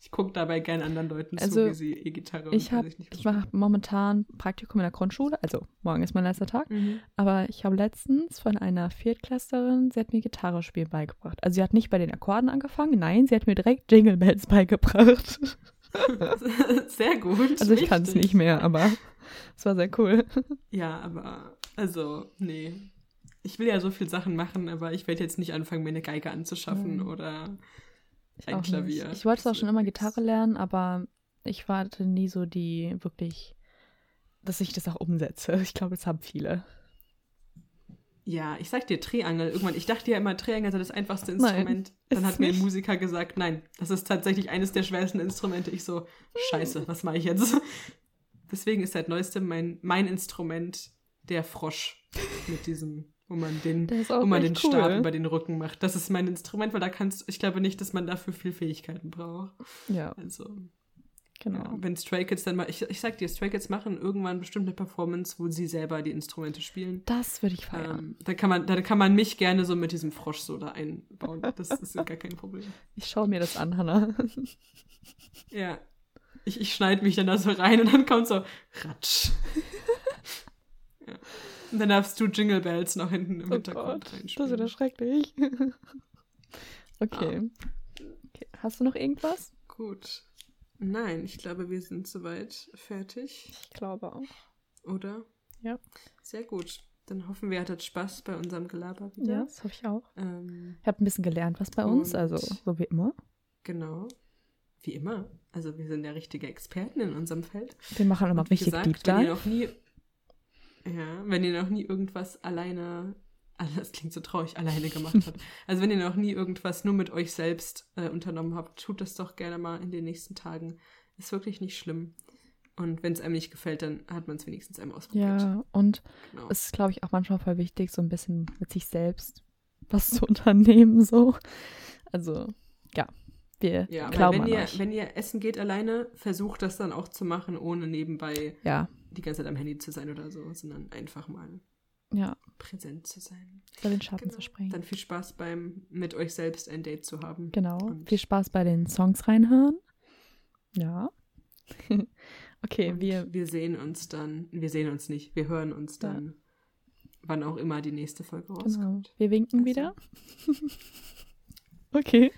Ich gucke dabei gerne anderen Leuten Also, zu, wie sie E-Gitarre und Ich ich mache momentan Praktikum in der Grundschule, also morgen ist mein letzter Tag. Mhm. aber ich habe letztens von einer Viertklässlerin, sie hat mir Gitarre spielen beigebracht. Also sie hat nicht bei den Akkorden angefangen, nein, sie hat mir direkt Jingle Bells beigebracht. sehr gut. Also ich kann es nicht mehr, aber es war sehr cool. Ja, aber, also, nee. Ich will ja so viel Sachen machen, aber ich werde jetzt nicht anfangen, mir eine Geige anzuschaffen Mhm. oder Ich ein auch Klavier. Nicht. Ich wollte Das schon immer. Gitarre lernen, aber ich warte nie so die wirklich, dass ich das auch umsetze. Ich glaube, das haben viele. Ja, ich sag dir Triangel. Irgendwann, ich dachte ja immer, Triangel sei das einfachste Nein, Instrument. ist Dann hat mir ein. Musiker gesagt, nein, das ist tatsächlich eines der schwersten Instrumente. Ich so, scheiße, was mache ich jetzt? Deswegen ist seit neuestem mein, mein Instrument der Frosch. Mit diesem, wo man den, wo man den cool. Stab über den Rücken macht. Das ist mein Instrument, weil da kannst ich glaube nicht, dass man dafür viel Fähigkeiten braucht. Ja, Also, genau. ja, wenn Stray Kids dann mal, ich, ich sag dir, Stray Kids machen irgendwann bestimmt eine Performance, wo sie selber die Instrumente spielen. Das würde ich feiern. Ähm, da, kann man, da kann man mich gerne so mit diesem Frosch so da einbauen. Das ist gar kein Problem. Ich schaue mir das an, Hannah. Ja. Ich, ich schneide mich dann da so rein und dann kommt so Ratsch. ja. Und dann darfst du Jingle Bells noch hinten im Oh Hintergrund Gott, das ist wieder schrecklich. okay. okay. Hast du noch irgendwas? Gut. Nein, ich glaube, wir sind soweit fertig, Ich glaube auch. oder? Ja. Sehr gut. Dann hoffen wir, ihr hattet Spaß bei unserem Gelaber wieder. Ja, das hoffe ich auch. Ähm, Ich habe ein bisschen gelernt, was bei uns, also so wie immer. genau. Wie immer. Also wir sind ja richtige Experten in unserem Feld. Wir machen immer richtig gesagt, Deep wenn ihr Dive. noch nie, ja, wenn ihr noch nie irgendwas alleine, ah, das klingt so traurig, alleine gemacht habt. Also wenn ihr noch nie irgendwas nur mit euch selbst äh, unternommen habt, tut das doch gerne mal in den nächsten Tagen. Ist wirklich nicht schlimm. Und wenn es einem nicht gefällt, dann hat man es wenigstens einmal ausprobiert. Ja, und genau. es ist, glaube ich, auch manchmal voll wichtig, so ein bisschen mit sich selbst was zu unternehmen, so. Also, ja, wir ja, glauben wenn ihr, euch. wenn ihr essen geht alleine, versucht das dann auch zu machen, ohne nebenbei ja, die ganze Zeit am Handy zu sein oder so, sondern einfach mal ja, präsent zu sein. über den Schatten Genau. zu springen. Dann viel Spaß beim mit euch selbst ein Date zu haben. Genau. Und- Viel Spaß bei den Songs reinhören. Ja. okay, Und wir. wir sehen uns dann, wir sehen uns nicht, wir hören uns Ja. dann, wann auch immer die nächste Folge Genau. rauskommt. Wir winken Also. wieder. okay.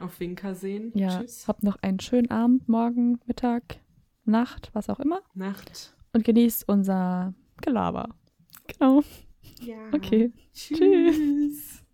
Auf Winker sehen. Ja. Tschüss. Habt noch einen schönen Abend, Morgen, Mittag, Nacht, was auch immer. Nacht. Und genießt unser Gelaber. Genau. Ja. Okay. Tschüss.